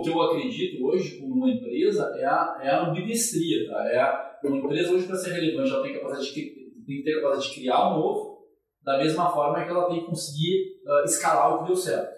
O que eu acredito hoje como uma empresa é a, é a ambidestria. Tá? É a, uma empresa hoje, para ser relevante, ela tem, capacidade de, tem que ter capacidade de criar um novo, da mesma forma que ela tem que conseguir uh, escalar o que deu certo.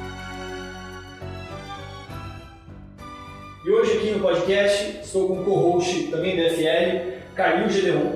E hoje aqui no podcast estou com o co-host também da FL, Calil Gedeon,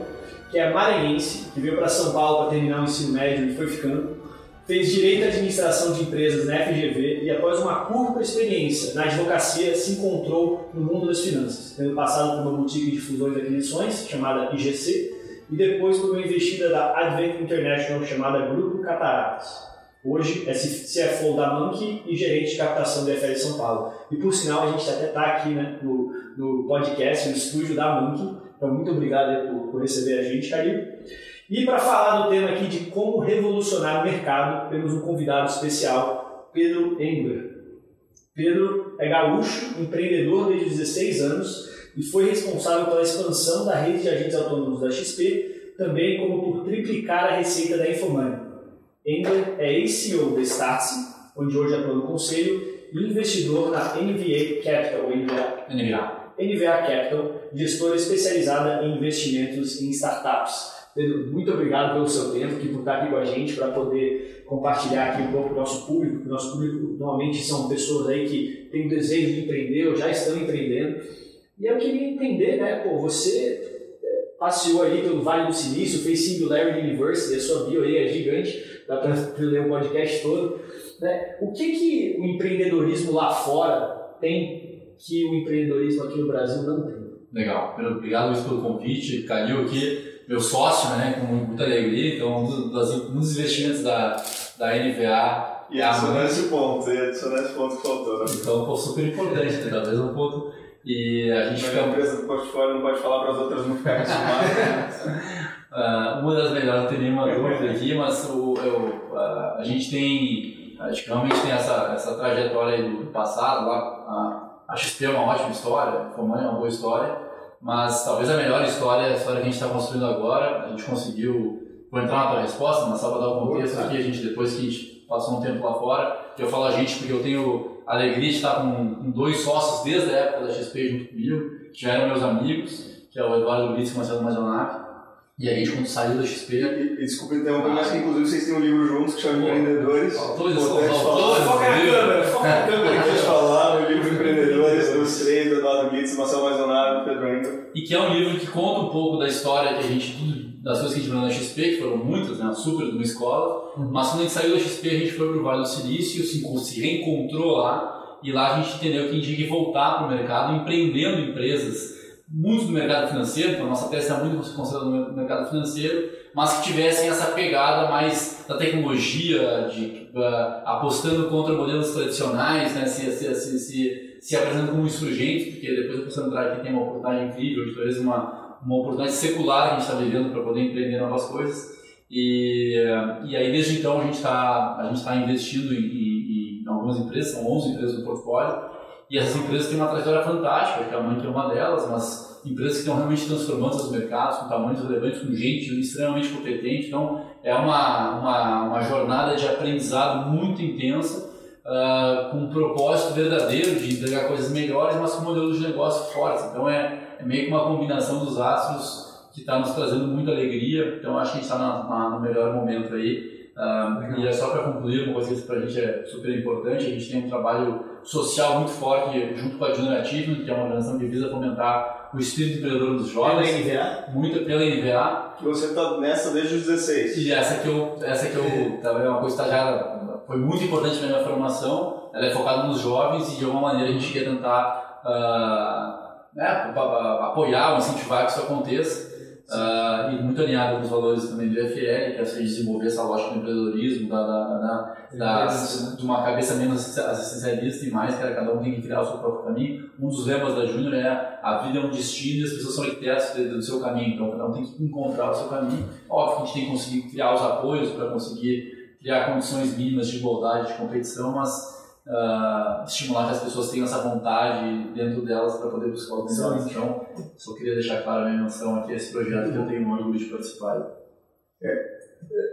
que é maranhense, que veio para São Paulo para terminar o ensino médio e foi ficando. Fez Direito e Administração de Empresas na FGV e após uma curta experiência na advocacia se encontrou no mundo das finanças, tendo passado por uma boutique de fusões e aquisições chamada IGC e depois por uma investida da Advent International chamada Grupo Cataratas. Hoje é CFO da Monkey e gerente de captação da EFL São Paulo. E por sinal, a gente até está aqui né, no, no podcast, no estúdio da Monkey. Então, muito obrigado por, por receber a gente, Caio. E para falar do tema aqui de como revolucionar o mercado, temos um convidado especial, Pedro Engler. Pedro é gaúcho, empreendedor desde 16 anos e foi responsável pela expansão da rede de agentes autônomos da XP, também como por triplicar a receita da Infomoney. Engler é ex-CEO da Startse, onde hoje atua no conselho, e investidor na NVA Capital, NVA, NVA. NVA Capital, gestora especializada em investimentos em startups. Pedro, muito obrigado pelo seu tempo, aqui, por estar aqui com a gente, para poder compartilhar aqui um pouco com o nosso público. O nosso público normalmente são pessoas aí que têm o desejo de empreender ou já estão empreendendo. E eu queria entender, né, pô, você passeou aí pelo Vale do Silício, fez Singularity University, a sua bio aí é gigante, dá para ler o podcast todo. Né? O que, que o empreendedorismo lá fora tem que o empreendedorismo aqui no Brasil não tem? Legal, obrigado Luiz pelo convite, Calil aqui, meu sócio, né, com muita alegria, então um dos, um dos investimentos da, da NVA e adicionar esse ponto, e adicionar esse ponto que faltou. Né? Então, pô, super importante, né? talvez um ponto. E a gente fica... A empresa do portfólio não pode falar para as outras não ficarem. uh, uma das melhores, não tem nenhuma dúvida aqui, mas o, eu, uh, a gente tem, acho que realmente tem essa, essa trajetória do passado lá. A, a XP é uma ótima história, a Fomani é uma boa história, mas talvez a melhor história é a história que a gente está construindo agora. A gente conseguiu, vou entrar na tua resposta, mas só para dar o um contexto aqui, a gente, depois que a gente passou um tempo lá fora, eu falo a gente porque eu tenho a alegria de estar com, com dois sócios desde a época da XP junto comigo, que já eram meus amigos, que é o Eduardo Luiz e o Marcelo Mazonac. E a gente, quando saiu da XP. E, e desculpa interromper, mas que inclusive vocês têm um livro juntos que chama Empreendedores. Todos Foca na câmera, foca na câmera. Que a gente falar no livro Empreendedores dos três, do Eduardo Guides, Marcelo Mazonac e Pedro Endo. E que é um livro que conta um pouco da história que a gente, das coisas que a gente viu na XP, que foram muitas, né, super de uma escola. Uhum. Mas quando a gente saiu da XP, a gente foi para o Vale do Silício, se, se reencontrou lá. E lá a gente entendeu que a gente tinha que voltar para o mercado, empreendendo empresas muito do mercado financeiro, a nossa tese está muito concentrada no mercado financeiro, mas que tivessem essa pegada mais da tecnologia, de, uh, apostando contra modelos tradicionais, né, se, se, se, se, se apresentando como insurgente, porque depois eu posso entrar aqui tem uma oportunidade incrível, talvez uma, uma oportunidade secular que a gente está vivendo para poder empreender novas coisas. E, e aí desde então a gente está tá investindo em, em, em algumas empresas, são 11 empresas do portfólio, e essas empresas têm uma trajetória fantástica, que a Mank é uma delas, mas empresas que estão realmente transformando seus mercados com tamanhos relevantes, com gente extremamente competente. Então, é uma, uma, uma jornada de aprendizado muito intensa, uh, com um propósito verdadeiro de entregar coisas melhores, mas com modelos de negócio fortes. Então, é, é meio que uma combinação dos astros que está nos trazendo muita alegria. Então, acho que a gente está no melhor momento aí. E é só para concluir, uma coisa que para a gente é super importante, a gente tem um trabalho social muito forte junto com a Achievement, que é uma organização que visa fomentar o espírito empreendedor dos jovens. Pela NVA? Muito pela NVA. Que você está nessa desde os 16. E essa que eu, essa que eu, também é uma coisa estagiária, foi muito importante na minha formação, ela é focada nos jovens e de alguma maneira a gente quer tentar uh, né, apoiar ou incentivar que isso aconteça. Uh, e muito alinhado com os valores também do IFL, que é assim, desenvolver essa lógica do empreendedorismo, da, da, da, da de uma cabeça menos assistencialista e mais, que cada um tem que criar o seu próprio caminho. Um dos lemas da Júnior é a vida é um destino e as pessoas são arquitetos do seu caminho, então cada um tem que encontrar o seu caminho. Óbvio que a gente tem que conseguir criar os apoios para conseguir criar condições mínimas de igualdade, de competição, mas uh, estimular que as pessoas tenham essa vontade dentro delas para poder buscar os melhores. Então, só queria deixar clara a minha menção aqui a esse projeto que eu tenho orgulho de participar. É.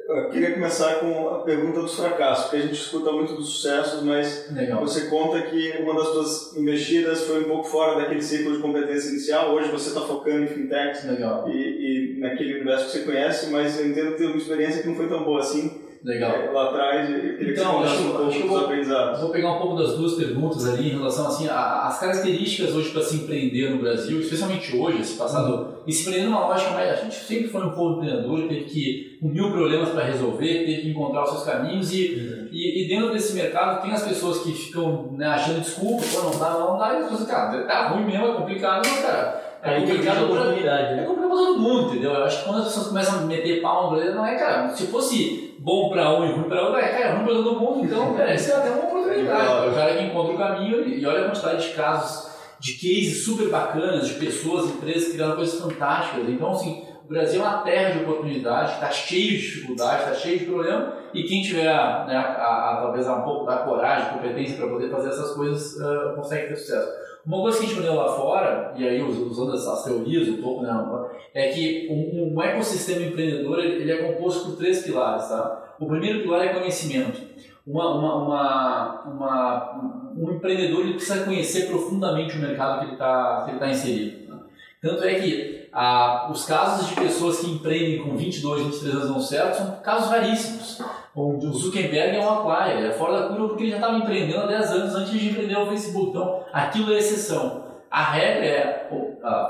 Eu queria começar com a pergunta dos fracassos, porque a gente escuta muito dos sucessos, mas Legal. você conta que uma das suas investidas foi um pouco fora daquele ciclo de competência inicial. Hoje você está focando em fintechs e, e, naquele universo que você conhece, mas eu entendo ter uma experiência que não foi tão boa assim. Legal. Lá atrás, queria então, que você um vou, aprendizados. Vou pegar um pouco das duas perguntas ali em relação assim, às características hoje para se empreender no Brasil, especialmente hoje, esse passado, uhum. e se empreender numa lógica mais, a gente sempre foi um povo empreendedor, teve que, mil problemas para resolver, teve que encontrar os seus caminhos e, uhum. e, e, dentro desse mercado tem as pessoas que ficam né, achando desculpa, pô, não dá, não dá, e as pessoas, cara, tá ruim mesmo, é complicado, mas cara é complicado oportunidade, né? é complicado todo mundo, entendeu? Eu acho que quando as pessoas começam a meter pau no não é, cara, se fosse bom para um e ruim para outro, é, cara, ruim para todo mundo, então, cara, isso é até uma oportunidade. O cara que encontra o caminho e olha a quantidade de casos, de cases super bacanas, de pessoas, empresas criando coisas fantásticas. Então, assim, o Brasil é uma terra de oportunidade, está cheio de dificuldade, está cheio de problema, e quem tiver né, a, a, talvez um pouco da coragem, competência para poder fazer essas coisas, uh, consegue ter sucesso. Uma coisa que a gente aprendeu lá fora, e aí usando as teorias um pouco, né, é que um, um ecossistema empreendedor ele, ele, é composto por três pilares. Tá? O primeiro pilar é conhecimento. Uma, uma, uma um empreendedor ele precisa conhecer profundamente o mercado que ele está tá inserido. Tá? Tanto é que ah, os casos de pessoas que empreendem com 22, 23 anos não certo são casos raríssimos. O Zuckerberg é um aquário, é fora da curva porque ele já estava empreendendo há 10 anos antes de empreender o Facebook. Então, aquilo é exceção. A regra é,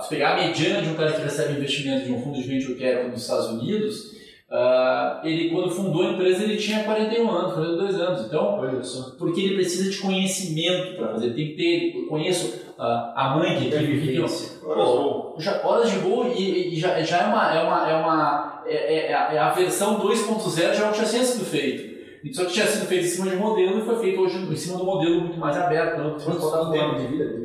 se pegar a mediana de um cara que recebe investimento de um fundo de venture capital nos Estados Unidos, uh, ele quando fundou a empresa ele tinha 41 anos, 42 anos. Então, porque ele precisa de conhecimento para fazer, tem que ter, eu conheço a mãe que, que vive horas de voo e, e já, já é uma, é uma, é uma é, é, é, a, é a versão 2.0 já tinha sido feito. Só que tinha sido feito em cima de um modelo e foi feito hoje em cima de um modelo muito mais aberto. Não, Quanto tempo de vida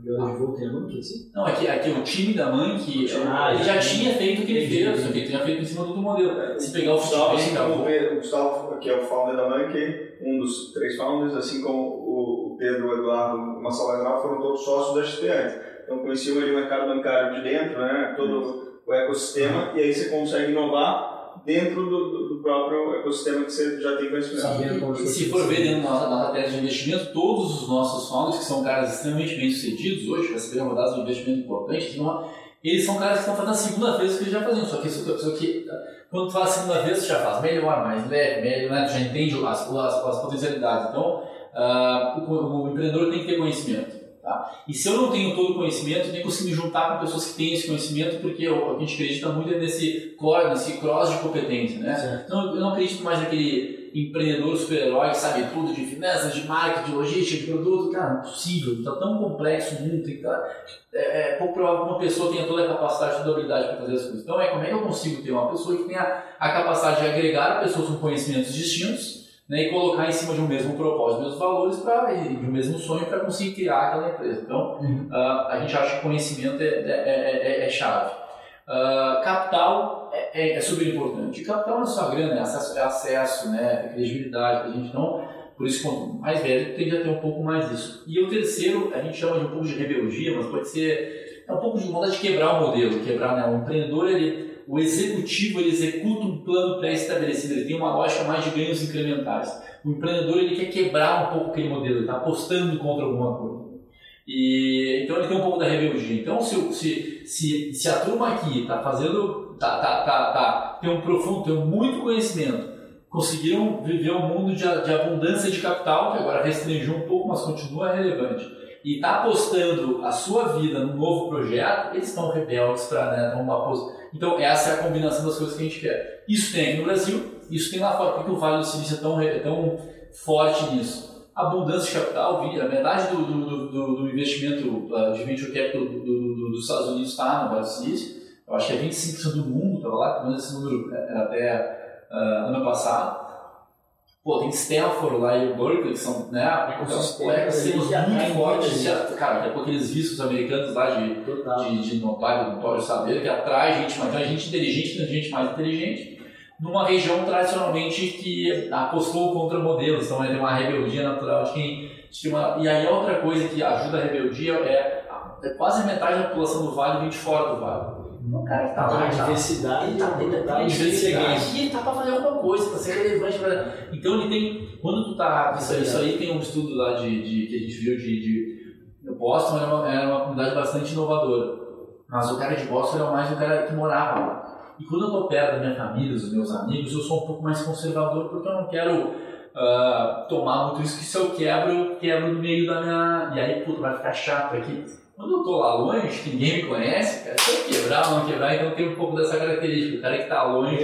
de horas de voo tem a Monkey? Assim? Não, aqui, aqui o time da Monkey, ah, ele já tinha feito o que ele fez, só que ele tinha feito em cima do modelo. Se pegar o Gustavo, assim como o Gustavo, que é o founder da Monkey, um dos três founders, assim como o Pedro, o Eduardo, o Marcelo foram todos sócios da XP antes. Então conheciam ali o mercado bancário de dentro, né? Todo o ecossistema e aí você consegue inovar dentro do, do, do próprio ecossistema que você já tem conhecimento. E se for ver dentro da nossa tese de investimento, todos os nossos founders, que são caras extremamente bem sucedidos hoje, receberam rodadas de investimento importantes, eles são caras que estão fazendo a segunda vez que eles já faziam, só que, só que quando tu faz a segunda vez, tu já faz melhor, mais leve, melhor, né? tu já entende as, as, as potencialidades. Então, uh, o, o empreendedor tem que ter conhecimento. Tá? E se eu não tenho todo o conhecimento, eu nem consigo me juntar com pessoas que têm esse conhecimento, porque a gente acredita muito nesse core, nesse cross de competência. Né? Então, eu não acredito mais naquele empreendedor super-herói que sabe tudo de finanças, de marketing, de logística, de produto. Cara, não é está tão complexo o mundo. Tem que tá, é, é pouco provável que uma pessoa tenha toda a capacidade, toda a habilidade para fazer as coisas. Então, é como é que eu consigo ter uma pessoa que tenha a capacidade de agregar pessoas com conhecimentos distintos né, e colocar em cima de um mesmo propósito, mesmos valores pra, e de um mesmo sonho para conseguir criar aquela empresa. Então, uhum. uh, a gente acha que conhecimento é, é, é, é chave. Uh, capital é, super importante. E capital não é só grana, é acesso, é acesso né, é credibilidade para a gente. Então, por isso, quanto mais velho, tende a ter um pouco mais disso. E o terceiro, a gente chama de um pouco de rebeldia, mas pode ser é um pouco de vontade de quebrar o modelo. Quebrar, né? O empreendedor, ele o executivo ele executa um plano pré-estabelecido, ele tem uma lógica mais de ganhos incrementais. O empreendedor ele quer quebrar um pouco aquele modelo, ele está apostando contra alguma coisa. E, então ele tem um pouco da rebeldia. Então se, se, se, se a turma aqui está fazendo, tá, tá, tá, tá, tem um profundo, tem muito conhecimento, conseguiram viver um mundo de, de abundância de capital, que agora restringiu um pouco, mas continua relevante e está apostando a sua vida num novo projeto, eles estão rebeldes para né, uma Então, essa é a combinação das coisas que a gente quer. Isso tem aqui no Brasil, isso tem lá fora. Por que o Vale do Silício é tão, é tão forte nisso? Abundância de capital, a metade do, do, do, do investimento uh, de venture capital do, dos Estados Unidos está no Vale do Silício. eu acho que é 25% do mundo, estava lá, pelo menos esse número era até uh, ano passado. Pô, tem Stanford lá e Berkeley, que são, né, ecossistemas muito fortes. Já, cara, daqui a pouco aqueles vistos americanos lá de, de, de notório, notório saber, que atrai gente, mas tem gente inteligente, tem gente mais inteligente, numa região tradicionalmente que apostou contra modelos, então tem uma rebeldia natural de quem uma... E aí outra coisa que ajuda a rebeldia é, é quase metade da população do vale vem de fora do vale. O cara que tá lá, a diversidade, ele tá, tá, diversidade, ele tá para fazer alguma coisa, para ser relevante. Pra... Então ele tem, quando tu tá, isso, isso aí tem um estudo lá de, de que a gente viu de, de Boston era uma, era uma comunidade bastante inovadora, mas o cara de Boston era mais o cara que morava lá. E quando eu tô perto da minha família, dos meus amigos, eu sou um pouco mais conservador porque eu não quero uh, tomar muito isso que se eu quebro, eu quebro no meio da minha. E aí, puta, vai ficar chato aqui quando eu tô lá longe, que ninguém me conhece, cara, se eu quebrar ou não quebrar, então tem um pouco dessa característica. O cara que tá longe,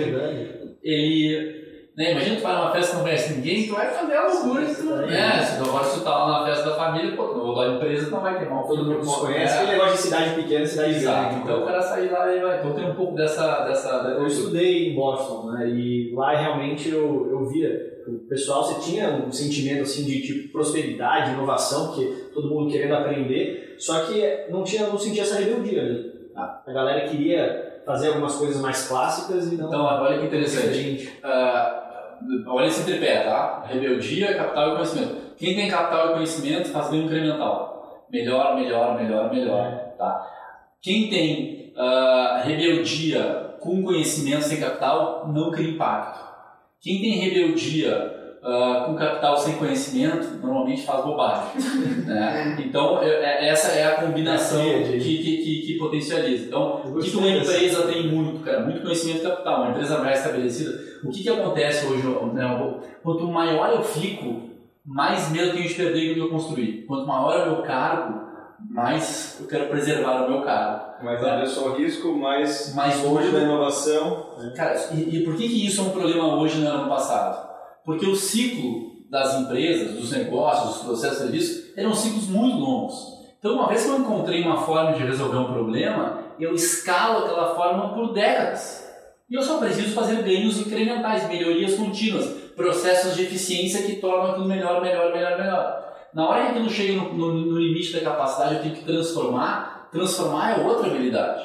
ele. Né, imagina tu vai numa festa que não conhece ninguém, tu vai fazer a loucura. Tu, né? Se agora se tu tá lá na festa da família, pô, tu empresa, tu não vai queimar Todo mundo se conhece, aquele negócio de cidade pequena, cidade Exato. grande. Então o cara sair lá e vai. Então tem um pouco dessa. dessa eu estudei em Boston, né? E lá realmente eu, eu via o pessoal, você tinha um sentimento assim de tipo prosperidade, inovação, porque todo mundo querendo aprender, só que não tinha, não sentia essa rebeldia. Ah. A galera queria fazer algumas coisas mais clássicas e não. Então, olha que interessante. Uh, olha esse tripé, tá? Rebeldia, capital e conhecimento. Quem tem capital e conhecimento faz ganho incremental. Melhor, melhor, melhor, melhor. É. Tá? Quem tem uh, rebeldia com conhecimento sem capital não cria impacto. Quem tem rebeldia uh, com capital sem conhecimento normalmente faz bobagem. né? Então, é, essa é a combinação que, que, que, que potencializa. Então, o que uma empresa tem muito, cara? Muito conhecimento capital, uma empresa mais estabelecida. O que, que acontece hoje? Né? Quanto maior eu fico, mais medo tenho de perder do que eu construir. Quanto maior é o meu cargo, mais eu quero preservar o meu cargo. Mais avesso ao risco, mais, mais longe da inovação. Cara, e, e, por que, que isso é um problema hoje no ano passado? Porque o ciclo das empresas, dos negócios, dos processos de serviço, eram ciclos muito longos. Então, uma vez que eu encontrei uma forma de resolver um problema, eu escalo aquela forma por décadas. E eu só preciso fazer ganhos incrementais, melhorias contínuas, processos de eficiência que tornam aquilo melhor, melhor, melhor, melhor. Na hora que aquilo chega no, no, no limite da capacidade, eu tenho que transformar. Transformar é outra habilidade.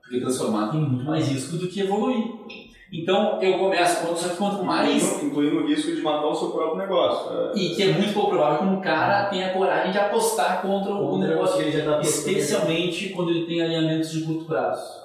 Porque transformar tem muito mais risco do que evoluir. Então eu começo, quanto, quanto mais. Incluindo o risco de matar o seu próprio negócio. É... E que é muito pouco provável que um cara tenha coragem de apostar contra o negócio, que ele já tá especialmente quando ele tem alinhamentos de curto prazo.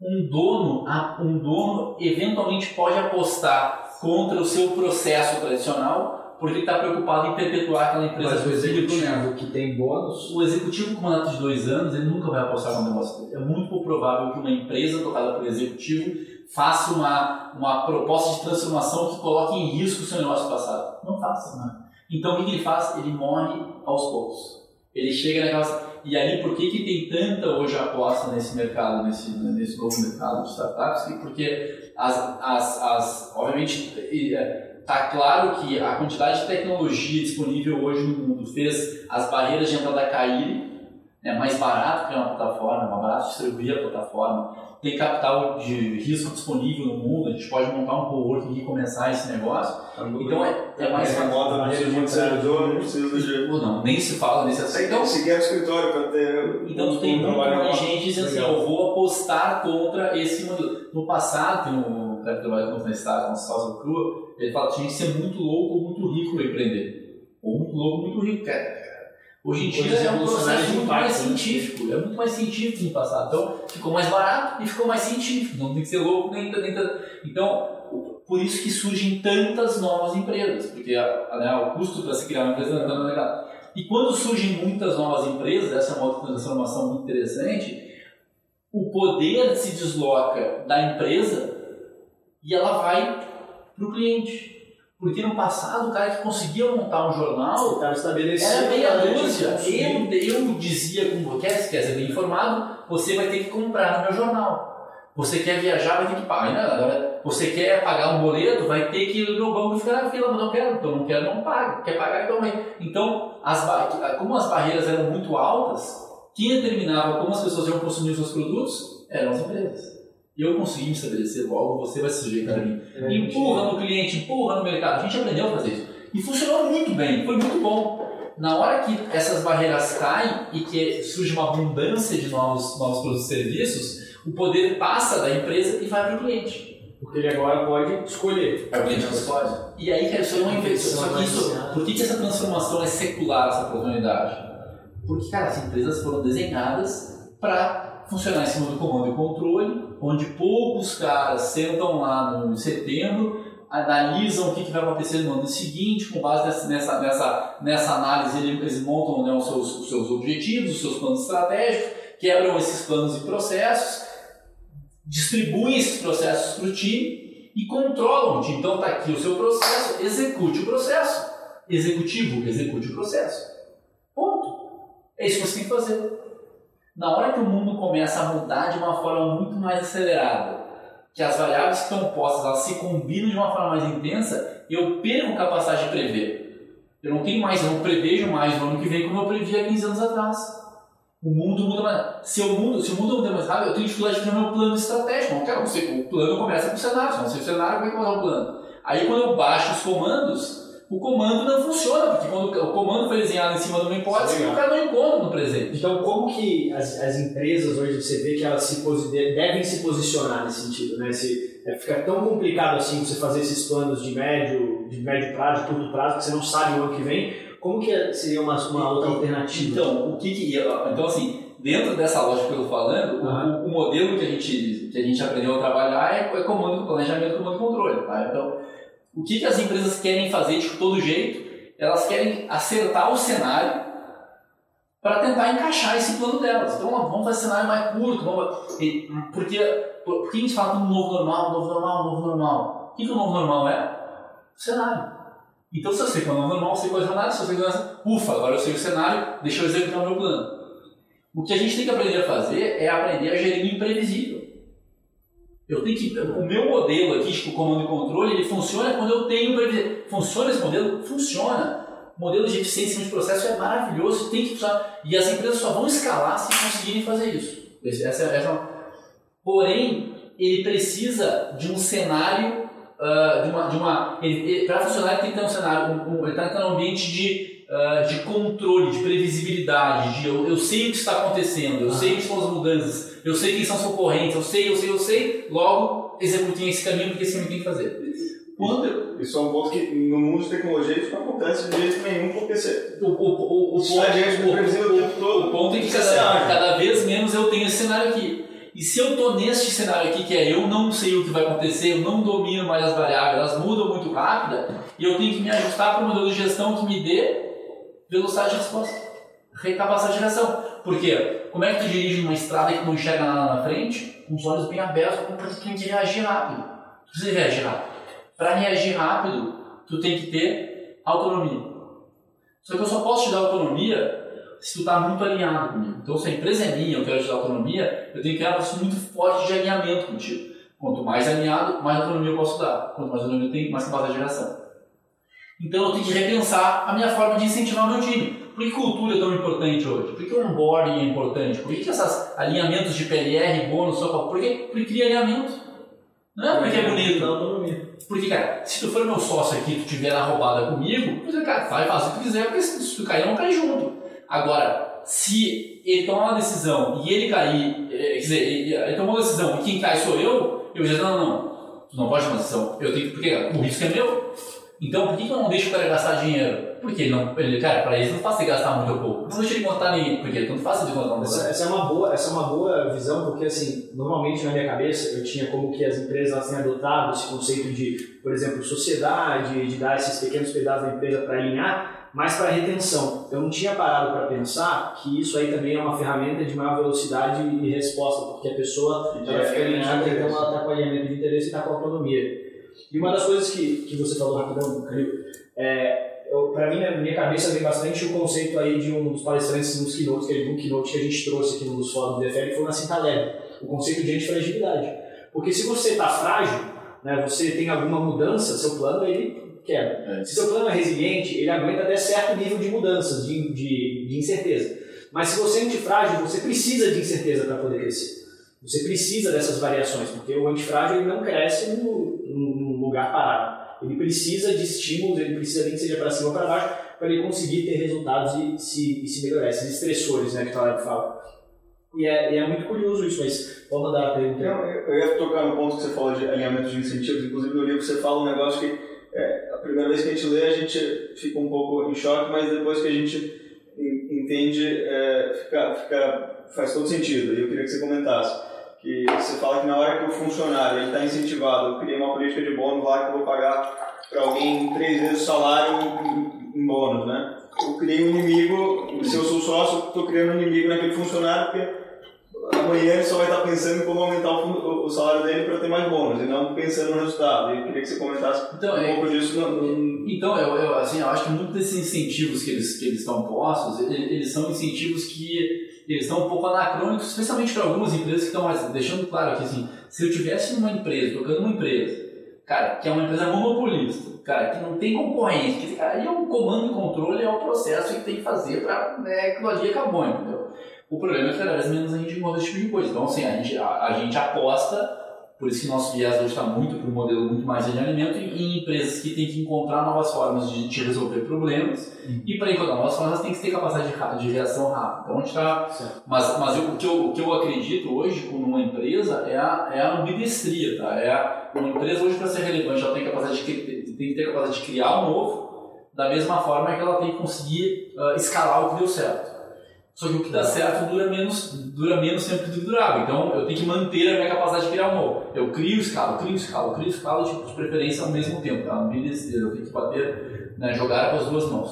Um dono, um dono eventualmente pode apostar contra o seu processo tradicional porque ele está preocupado em perpetuar aquela empresa. Mas o executivo que tem bônus. O executivo com mandato de dois anos, ele nunca vai apostar no negócio dele. É muito provável que uma empresa tocada por executivo faça uma, uma proposta de transformação que coloque em risco o seu negócio passado. Não faça, né? Então o que ele faz? Ele morre aos poucos. Ele chega naquela. E aí, por que, que tem tanta hoje aposta nesse mercado, nesse, nesse novo mercado de startups? Porque, as, as, as, obviamente, é, Está claro que a quantidade de tecnologia disponível hoje no mundo fez as barreiras de entrada caírem, é mais barato criar uma plataforma, mais barato distribuir a plataforma, tem capital de risco disponível no mundo, a gente pode montar um coworking e começar esse negócio. Tá então é, é mais fácil. Remota, não precisa de servidor, não precisa de. não, nem se fala nesse aspecto. Então, se quer escritório para ter. Então tem muito mais gente dizendo assim: eu vou apostar contra esse modelo. No passado, cara que trabalha com o Estado, com Salsa Crua, ele fala que tinha que ser muito louco ou muito rico para empreender. Ou muito louco ou muito rico. Cara, Hoje em dia é um processo muito mais né? científico, é muito mais científico no passado. Então ficou mais barato e ficou mais científico, não tem que ser louco nem, nem Então, por isso que surgem tantas novas empresas, porque a, né, o custo para se criar uma empresa não é legal. E quando surgem muitas novas empresas, essa é uma outra transformação muito interessante, o poder se desloca da empresa e ela vai para o cliente. Porque no passado o cara que conseguia montar um jornal era meia dúzia. Eu, eu dizia com você, quer, quer ser bem informado, você vai ter que comprar no meu jornal. Você quer viajar, vai ter que pagar. Agora, você quer pagar um boleto, vai ter que ir no banco e ficar na fila, mas não quero, então não quero, não paga. Quer pagar, então vai. Então, as, como as barreiras eram muito altas, quem determinava como as pessoas iam consumir os seus produtos eram as empresas. Eu consegui me estabelecer logo, você vai se sujeitar a mim. É, empurra no cliente, empurra no mercado. A gente aprendeu a fazer isso. E funcionou muito bem, foi muito bom. Na hora que essas barreiras caem e que surge uma abundância de novos, novos produtos e serviços, o poder passa da empresa e vai para o cliente. Porque ele agora pode escolher. É o cliente que escolhe. E aí, cara, isso é uma invenção. Só que isso, por que, que essa transformação é secular, essa oportunidade? Porque, cara, as empresas foram desenhadas para funcionar em cima do comando e controle, onde poucos caras sentam lá no setembro, analisam o que, que vai acontecer no ano seguinte, com base nessa, nessa, nessa análise eles montam né, os, seus, os seus objetivos, os seus planos estratégicos, quebram esses planos e processos, distribuem esses processos para o time e controlam o time. Então está aqui o seu processo, execute o processo. Executivo, execute o processo. Ponto. É isso que você tem que fazer. Na hora que o mundo começa a mudar de uma forma muito mais acelerada, que as variáveis que estão postas elas se combinam de uma forma mais intensa, eu perco capacidade de prever. Eu não tenho mais, eu não prevejo mais no ano que vem como eu previa 15 anos atrás. O mundo muda mais. Se o mundo, se o mundo muda mais rápido, eu tenho dificuldade de fazer meu plano estratégico. Não quero, o plano começa com o cenário, se não sei o cenário, como é que vai o plano? Aí quando eu baixo os comandos, o comando não funciona, porque quando o comando foi desenhado em cima de uma hipótese, o cara não encontra no presente. Então, como que as, as empresas hoje você vê que elas se devem se posicionar nesse sentido? Né? Se, é, fica tão complicado assim você fazer esses planos de médio, de médio prazo, de curto prazo, que você não sabe o ano que vem. Como que seria uma, uma outra alternativa? Então, o que, que então assim, dentro dessa lógica que eu estou falando, uhum. o, o, modelo que a gente que a gente aprendeu a trabalhar é, é comando, planejamento, comando e controle. Tá? Então o que, que as empresas querem fazer de todo jeito? Elas querem acertar o cenário para tentar encaixar esse plano delas. Então, vamos fazer cenário mais curto. Vamos... Porque, porque a gente fala do novo normal, novo normal, novo normal. O que, que o novo normal é? O cenário. Então, se eu sei que é o novo normal, eu sei qual é o cenário, se eu sei qual é ufa, agora eu sei o cenário, deixa eu executar o meu plano. O que a gente tem que aprender a fazer é aprender a gerir o imprevisível. Eu tenho que. O meu modelo aqui, tipo comando e controle, ele funciona quando eu tenho previsão. Funciona esse modelo? Funciona. O modelo de eficiência de processo é maravilhoso, tem que funcionar. E as empresas só vão escalar se conseguirem fazer isso. Essa, essa é uma... Porém, ele precisa de um cenário, uh, de uma. De uma Para funcionar, ele tem que ter um cenário, um, um, ele está em um ambiente de uh, de controle, de previsibilidade, de eu, eu sei o que está acontecendo, eu ah. sei o que são as mudanças, eu sei quem são os concorrentes, eu sei, eu sei, eu sei, logo executei esse caminho porque esse caminho tem que fazer. Quando... Isso é um ponto que no mundo de tecnologia isso não acontece de jeito nenhum, porque você. O, o, o, o, ponto, o, o ponto é que cada, cada vez menos eu tenho esse cenário aqui. E se eu estou neste cenário aqui, que é eu não sei o que vai acontecer, eu não domino mais as variáveis, elas mudam muito rápido, e eu tenho que me ajustar para um modelo de gestão que me dê velocidade de resposta, capacidade de reação. Por quê? Como é que tu dirige uma estrada que não enxerga nada na frente, com os olhos bem abertos, porque tu tem que reagir rápido. Tu precisa reagir rápido. Para reagir rápido, tu tem que ter autonomia. Só que eu só posso te dar autonomia se tu está muito alinhado comigo. Então, se a empresa é minha, eu quero te dar autonomia, eu tenho que criar um muito forte de alinhamento contigo. Quanto mais alinhado, mais autonomia eu posso dar. Quanto mais autonomia eu tenho, mais capacidade de geração. Então eu tenho que repensar a minha forma de incentivar o meu time. Por que cultura é tão importante hoje? Por que onboarding é importante? Por que, que esses alinhamentos de PLR, bônus, só Por quê? Porque cria alinhamento. Não é porque é bonito. Não, porque, cara, se tu for meu sócio aqui e tu tiver na roubada comigo, você, cara, vai fazer o que tu quiser, porque se tu cair, não cai junto. Agora, se ele tomar uma decisão e ele cair, eh, quer dizer, ele tomou uma decisão e quem cai sou eu, eu já não, não, não, tu não pode tomar decisão. Eu tenho que, porque o risco é meu. Então, por que, eu não deixo o cara gastar dinheiro? Porque ele não, ele, cara, para ele não faz ele gastar muito ou pouco. Não deixa ele contar ninguém, porque tanto faz de contar um essa, essa, é uma boa, essa é uma boa visão, porque assim, normalmente na minha cabeça eu tinha como que as empresas elas têm adotado esse conceito de, por exemplo, sociedade, de dar esses pequenos pedaços da empresa para alinhar, mas para retenção. Eu não tinha parado para pensar que isso aí também é uma ferramenta de maior velocidade e resposta, porque a pessoa ela fica alinhada, então ela está com alinhamento de interesse e está com autonomia. E uma das coisas que, que você falou rapidão, Calil, é, para mim, na minha cabeça vem bastante o conceito aí de um dos palestrantes nos keynotes, que é um keynote que a gente trouxe aqui nos fóruns do DFL, que foi na Leve, o conceito de antifragilidade. Porque se você está frágil, né, você tem alguma mudança, seu plano ele quebra. É. Se seu plano é resiliente, ele aguenta até certo nível de mudanças, de, de, de incerteza. Mas se você é antifrágil, você precisa de incerteza para poder crescer. Você precisa dessas variações, porque o antifrágil ele não cresce num lugar parado. Ele precisa de estímulos, ele precisa nem que seja para cima ou para baixo, para ele conseguir ter resultados e se, e se melhorar. Esses estressores né, que o Taleb fala. E é, e é, muito curioso isso, mas vou mandar a pergunta. Não, eu ia tocar no ponto que você falou de alinhamento de incentivos. Inclusive, no livro você fala um negócio que é, a primeira vez que a gente lê, a gente fica um pouco em choque, mas depois que a gente entende, é, fica, fica, faz todo sentido. E eu queria que você comentasse que você fala que na hora que o funcionário está incentivado, eu criei uma política de bônus lá que eu vou pagar para alguém três vezes o salário em, bônus, né? Eu criei um inimigo, se eu sou sócio, estou criando um inimigo naquele funcionário porque amanhã ele só vai estar pensando em como aumentar o, o salário dele para ter mais bônus e não pensando no resultado. Eu queria que você comentasse então, um é, pouco disso. No. Então, eu, eu, assim, eu acho que muitos desses incentivos que eles, que eles estão postos, eles, eles são incentivos que eles estão um pouco anacrônicos, especialmente para algumas empresas que estão mais, deixando claro que assim, se eu tivesse numa empresa, tocando uma empresa, cara, que é uma empresa monopolista, cara, que não tem concorrência, que aí é o comando e controle é o processo que tem que fazer para né, que o dia acabou, entendeu? O problema é que cada vez menos a gente encontra esse tipo de coisa. Então, assim, a gente, a, a gente aposta por isso que nosso viés hoje está muito para um modelo muito mais de alinhamento em empresas que têm que encontrar novas formas de, de resolver problemas uhum. e para encontrar novas formas tem que ter capacidade de, reação rápida. Então a gente está, mas, mas eu, o, que eu, o que eu acredito hoje com uma empresa é a, é a ambidestria, tá? É a, uma empresa hoje para ser relevante ela tem capacidade de, tem que ter capacidade de criar um novo da mesma forma que ela tem que conseguir uh, escalar o que deu certo. Só que o que dá certo dura menos, dura menos tempo do que durava. Então eu tenho que manter a minha capacidade de criar um novo. Eu crio escala, crio escala, crio escala, tipo, de preferência ao mesmo tempo. Tá? Eu tenho que bater, né, jogar com as duas mãos.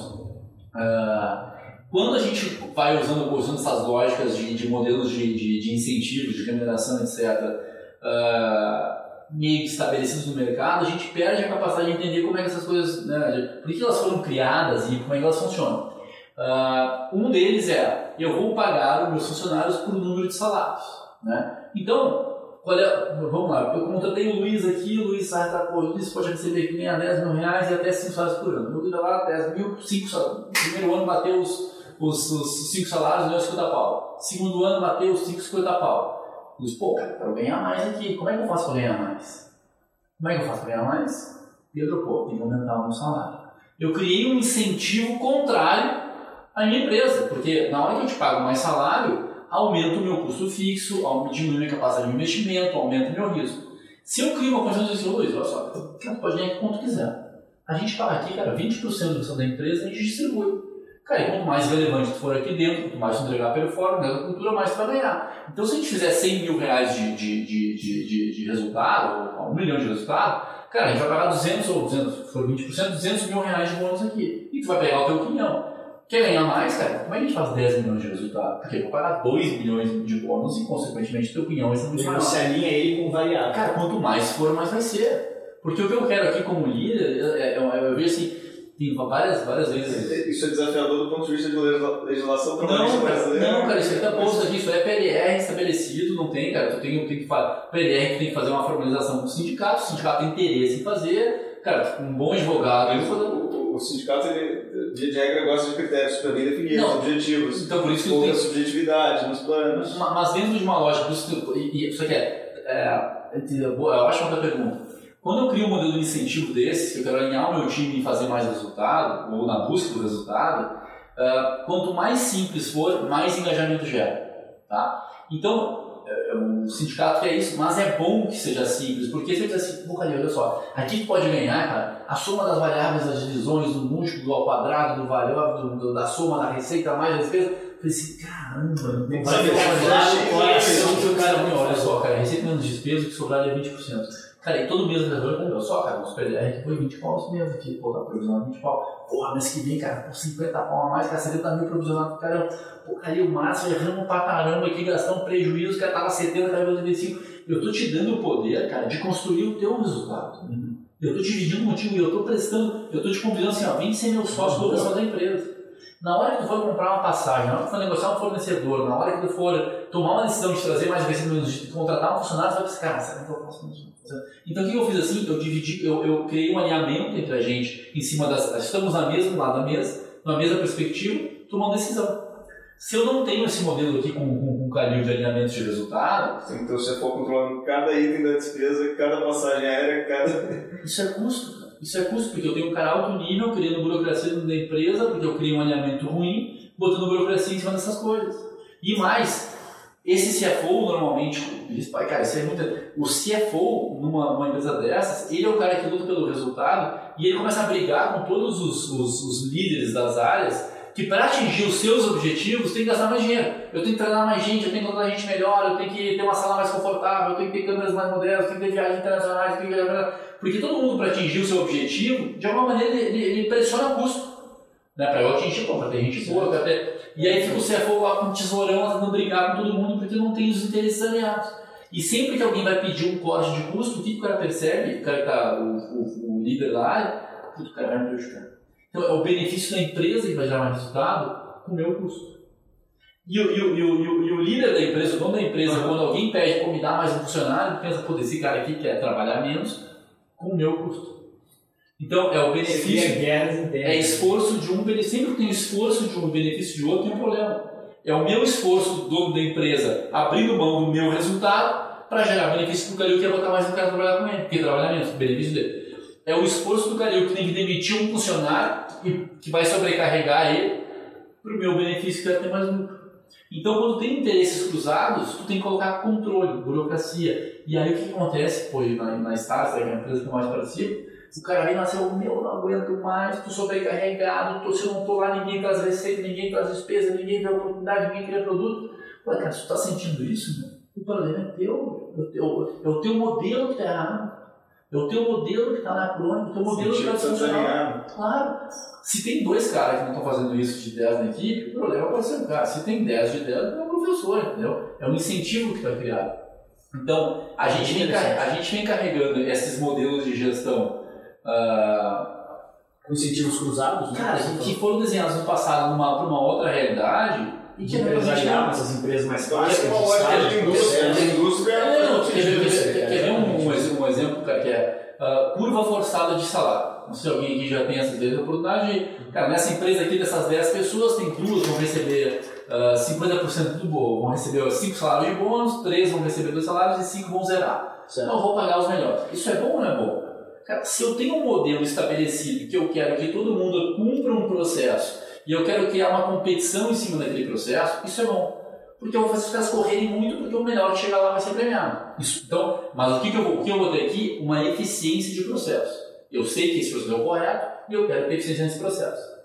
Uh, quando a gente vai usando, usando essas lógicas de, de modelos de, de, de, incentivos, de remuneração, etc., uh, ah, meio estabelecidos no mercado, a gente perde a capacidade de entender como é que essas coisas, né, por que elas foram criadas e como é que elas funcionam. Uh, um deles é, eu vou pagar os meus funcionários por número de salários. Né? Então, olha, vamos lá, eu contratei o Luiz aqui, o Luiz ah, tá, pô, o Luiz pode receber nem a 10 mil reais e até 5 salários por ano. Eu Luiz lá, 10 mil, 5 salários. Primeiro ano bateu os, os, os 5 salários, deu 50 pau. Segundo ano bateu os 5, 50 pau. Luiz, pô, cara, quero ganhar mais aqui. Como é que eu faço para ganhar mais? Como é que eu faço para ganhar mais? Pedro, pô, tem que aumentar o meu salário. Eu criei um incentivo contrário a minha empresa, porque na hora que eu te pago mais salário, aumenta o meu custo fixo, diminui minha capacidade de investimento, aumenta o meu risco. Se eu crio uma condição de Luiz, olha só, você pode ganhar quanto quiser. A gente paga aqui, cara, 20% do da empresa a gente distribui. Cara, e quanto mais relevante tu for aqui dentro, quanto mais tu entregar performance, a cultura, mais tu vai ganhar. Então, se a gente fizer 100 mil reais de, de, de, de, de resultado, ou um milhão de resultado, cara, a gente vai pagar 200 ou 200, se for 20%, 200 mil reais de bônus aqui. E tu vai pegar o teu quinhão. Quer ganhar mais, cara? Como é que a gente faz 10 milhões de resultado? Porque eu vou pagar 2 milhões de bônus e, consequentemente, teu pinhão vai ser muito maior. Você alinha ele com variável. Cara, quanto mais for, mais vai ser. Porque o que eu quero aqui como líder, é, eu, eu, eu vejo assim, tem várias, várias vezes. Isso é desafiador do ponto de vista de legislação não, brasileira. Não, cara, isso aí tá posto aqui, isso é PLR estabelecido, não tem, cara. Tu tem, tem que PLR tem que fazer uma formalização com o sindicato, o sindicato tem interesse em fazer, cara, um bom advogado. O, o sindicato, ele, de regra, gosta de critérios super bem definidos, não, objetivos. Então, por isso que tem... subjetividade nos planos. Mas dentro de uma lógica, isso, isso aqui é, é, eu acho uma pergunta. Quando eu crio um modelo de incentivo desse, que eu quero alinhar o meu time e fazer mais resultado, ou na busca do resultado, uh, quanto mais simples for, mais engajamento gera. Tá? Então, o sindicato quer isso, mas é bom que seja simples, porque se eu disser assim, pô, olha só, aqui tu pode ganhar, cara, a soma das variáveis, das divisões, do múltiplo, ao quadrado, do valor, do, do, da soma da receita mais a despesa, eu falei assim, caramba, não vai ter Olha só, cara, receita menos despesa, o que sobrar é 20%. Cara, e todo mês o vendedor olha só, cara, nosso PDR que foi 20 pau esse mês aqui, pô, tá provisionado 20 pau. Porra, mês que vem, cara, por 50 pau a mais, cara, 70 mil provisionado, cara, pô, caiu o máximo, erramos pra caramba aqui, gastamos prejuízo, cara, tava 70, caiu 85. Eu tô te dando o poder, cara, de construir o teu resultado. Uhum. Eu tô dividindo contigo e eu tô prestando, eu tô te convidando assim, ó, vem ser meu sócio do uhum. da empresa. Na hora que tu for comprar uma passagem, na hora que tu for negociar um fornecedor, na hora que tu for tomar uma decisão de trazer mais investimentos, de contratar um funcionário, você vai pensar, cara, será que eu posso Então o que eu fiz assim? Eu dividi, eu, eu criei um alinhamento entre a gente em cima das. Estamos na mesma, lado da mesa, na mesma perspectiva, tomando decisão. Se eu não tenho esse modelo aqui com, com, um canil de alinhamento de resultado. Então você for controlando cada item da despesa, cada passagem aérea, cada. Isso é custo, cara. Isso é custo, porque eu tenho um cara alto nível criando burocracia dentro da empresa, porque eu crio um alinhamento ruim, botando burocracia em cima dessas coisas. E mais, esse CFO normalmente, cara, isso é muito. O CFO numa, numa empresa dessas, ele é o cara que luta pelo resultado e ele começa a brigar com todos os, os, os líderes das áreas que para atingir os seus objetivos tem que gastar mais dinheiro. Eu tenho que treinar mais gente, eu tenho que contratar gente melhor, eu tenho que ter uma sala mais confortável, eu tenho que ter câmeras mais modernas, eu tenho que ter viagens internacionais, eu tenho que... porque todo mundo para atingir o seu objetivo, de alguma maneira ele, ele pressiona custo. Né? Para eu atingir, pô, para ter gente boa, para ter... E aí fica o CFO lá com um tesourão tentando brigar com todo mundo porque não tem os interesses alinhados. E sempre que alguém vai pedir um corte de custo, o que o cara percebe, o cara que tá, o, o, o líder da área, o cara vai me prejudicar. Então, é o benefício da empresa que vai gerar mais resultado com o meu custo. E o, e, o, e, o, e o líder da empresa, o dono da empresa, quando alguém pede para me dar mais um funcionário, pensa, pô, esse cara aqui quer trabalhar menos com o meu custo. Então, é o benefício. É esforço de um benefício. Sempre que tem esforço de um benefício de outro, tem um problema. É o meu esforço do dono da empresa abrindo mão do meu resultado para gerar benefício para o cara que ia botar mais um cara trabalhar com ele, porque trabalhar menos, benefício dele é o esforço do Calil que tem que demitir um funcionário que vai sobrecarregar ele para o meu benefício que vai ter mais lucro. Então, quando tem interesses cruzados, tu tem que colocar controle, burocracia. E aí o que acontece? Pô, na, na Stars, que é empresa que eu mais participo, o cara vem nascer o meu, não aguento mais, tô sobrecarregado, tô, se eu não tô lá, ninguém traz receita, ninguém traz despesa, ninguém vê oportunidade, ninguém cria produto. Pô, cara, tu tá sentindo isso, meu, o problema é teu, é o, é o teu modelo que tá errado. É o teu modelo que está na crônica, o teu modelo que está funcionando. Claro. Se tem dois caras que não estão fazendo isso de 10 na equipe, o problema pode ser um cara. Se tem 10 de 10, é um professor, entendeu? É um incentivo que está criado. Então, a gente, vem, a gente vem carregando esses modelos de gestão. Uh, com incentivos cruzados? Né? Cara, que foram desenhados no passado para uma outra realidade e que empresarial, essas empresas mais clássicas. É de indústria. De indústria quer ver um, um, exemplo, cara, que é uh, curva forçada de salário. Não sei se alguém aqui já tem essa oportunidade. Cara, nessa empresa aqui, dessas 10 pessoas, tem duas vão receber uh, 50% do bom, vão receber 5 salários de bônus, 3 vão receber 2 salários e 5 vão zerar. Certo. Então eu vou pagar os melhores. Isso é bom ou não é bom? Cara, se eu tenho um modelo estabelecido que eu quero que todo mundo cumpra um processo e eu quero criar uma competição em cima daquele processo, isso é bom. Porque eu vou fazer os caras correrem muito, porque o melhor que chegar lá vai ser premiado. Isso. Então, mas o que, que, eu, vou, o que eu vou ter aqui? Uma eficiência de processo. Eu sei que esse processo é o correto e eu quero ter eficiência nesse processo.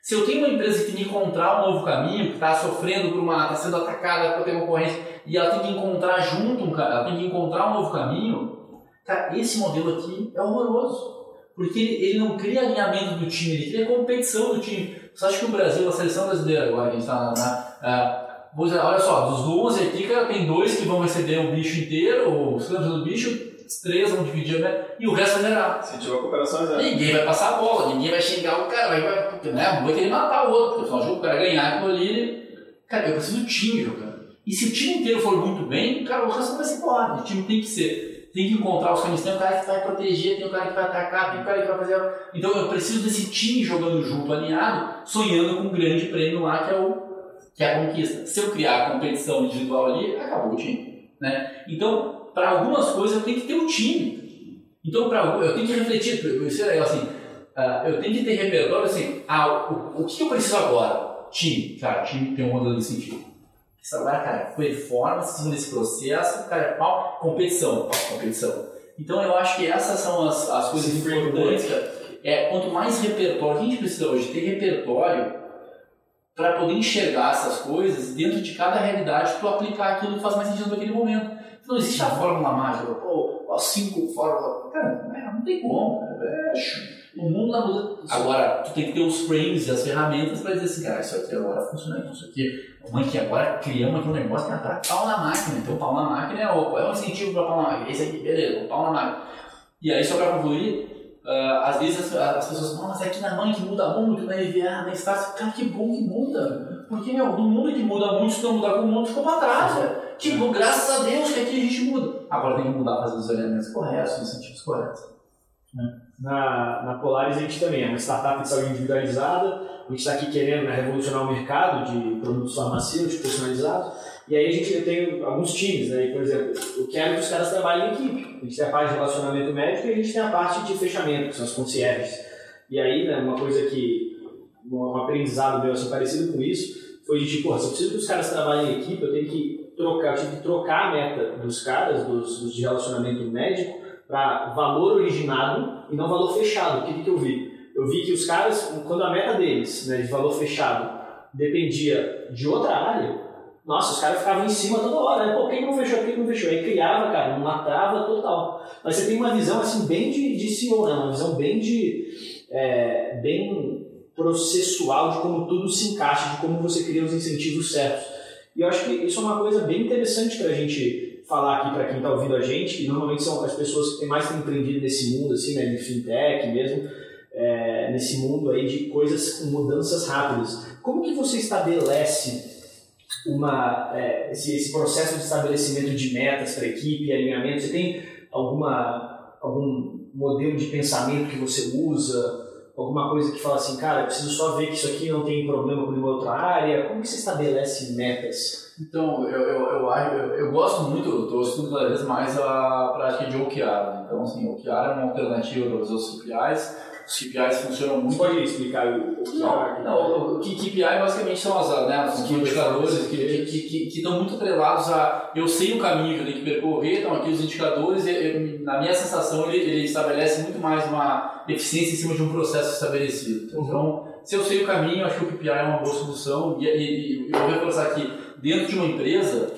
Se eu tenho uma empresa que tem que encontrar um novo caminho, que está sofrendo por uma. está sendo atacada por ter concorrência, e ela tem que encontrar junto um ela tem que encontrar um novo caminho, cara, esse modelo aqui é horroroso. Porque ele, ele não cria alinhamento do time, ele cria competição do time. Você acha que o Brasil, a seleção brasileira agora, que a gente está na, na uh, olha só, dos 11 aqui, cara, tem dois que vão receber o bicho inteiro, os caras do bicho, três vão dividir, né? E o resto vai gerar. Se tiver cooperação, já. Ninguém vai passar a bola, ninguém vai xingar o cara, vai, vai, né? vai querer matar o outro, porque afinal o cara ganhar aquilo ali, cara, eu preciso do time jogando. E se o time inteiro for muito bem, cara, o resto não vai ser porrada. O time tem que ser tem que encontrar os caminhos. Tem o cara que vai proteger, tem o cara que vai atacar, tem o cara que vai fazer. Então eu preciso desse time jogando junto, alinhado, sonhando com um grande prêmio lá que é, o, que é a conquista. Se eu criar a competição individual ali, acabou o time. Né? Então, para algumas coisas eu tenho que ter o um time. Então, pra, eu tenho que refletir. Isso é assim, uh, eu tenho que ter repertório assim, ah, o, o que eu preciso agora? Time. Cara, time tem um modelo de sentido. Você trabalha, cara, performance em cima desse processo, cara, pau, competição, pau, competição. Então eu acho que essas são as, as coisas importantes, cara. É, quanto mais repertório, a gente precisa hoje ter repertório para poder enxergar essas coisas dentro de cada realidade, tu aplicar aquilo que faz mais sentido naquele momento. Não existe a fórmula mágica, pô, as cinco fórmulas. Cara, não tem como, cara. É, o mundo na muda. Agora, tu tem que ter os frames e as ferramentas para dizer assim, cara, isso aqui agora funciona, então isso aqui. Mãe, que agora criamos aqui um negócio que agora pau na máquina. Então, pau na máquina é o, é o incentivo para pau na máquina. Esse aqui, beleza, pau na máquina. E aí, só para concluir, uh, às vezes as, as pessoas falam, mas é aqui na mãe que muda muito, na EVA, na Estácio. Cara, que bom que muda. Porque, meu, no mundo que muda muito, se não mudar com o mundo, ficou para trás. Velho. Que bom, graças a Deus que aqui a gente muda. Agora tem que mudar, fazer os elementos corretos, os incentivos corretos. Na, na Polaris a gente também é uma startup de saúde individualizada, a gente está aqui querendo né, revolucionar o mercado de produtos farmacêuticos personalizados E aí a gente eu tenho alguns times, né? E, por exemplo, eu quero que os caras trabalhem em equipe. A gente tem a parte de relacionamento médico e a gente tem a parte de fechamento, que são as concierges. E aí, né, uma coisa que, um aprendizado meu assim, parecido com isso, foi de tipo, se eu preciso que os caras trabalhem em equipe, eu tenho que trocar, eu tive que trocar a meta dos caras, dos, dos de relacionamento médico, para valor originado e não valor fechado. O que, que eu vi? Eu vi que os caras, quando a meta deles, né, de valor fechado, dependia de outra área, nossa, os caras ficavam em cima toda hora, né? Pô, quem não fechou, quem não fechou? Aí criava, cara, uma trava total. Mas você tem uma visão, assim, bem de, de CEO, né? Uma visão bem de... É, bem processual de como tudo se encaixa, de como você cria os incentivos certos. E eu acho que isso é uma coisa bem interessante para a gente falar aqui para quem está ouvindo a gente, que normalmente são as pessoas que têm mais empreendido nesse mundo, assim, né, de fintech mesmo, é, nesse mundo aí de coisas com mudanças rápidas. Como que você estabelece uma, é, esse, esse, processo de estabelecimento de metas para a equipe, alinhamento? Você tem alguma, algum modelo de pensamento que você usa? Alguma coisa que fala assim, cara, preciso só ver que isso aqui não tem problema com nenhuma outra área? Como que você estabelece metas? Então, eu, eu, eu, eu, eu gosto muito, estou estudando cada vez mais a prática de OKR. Então, assim, OKR é uma alternativa para os outros os KPIs funcionam muito. Pode explicar o, que não, não, o KPI basicamente são as, né, os indicadores que, que, que, que, estão muito atrelados a eu sei o caminho que eu tenho que percorrer, então aqui os indicadores, eu, na minha sensação, ele, ele, estabelece muito mais uma eficiência em cima de um processo estabelecido. Uhum. Então, se eu sei o caminho, acho que o KPI é uma boa solução e, e, e eu vou reforçar aqui, dentro de uma empresa,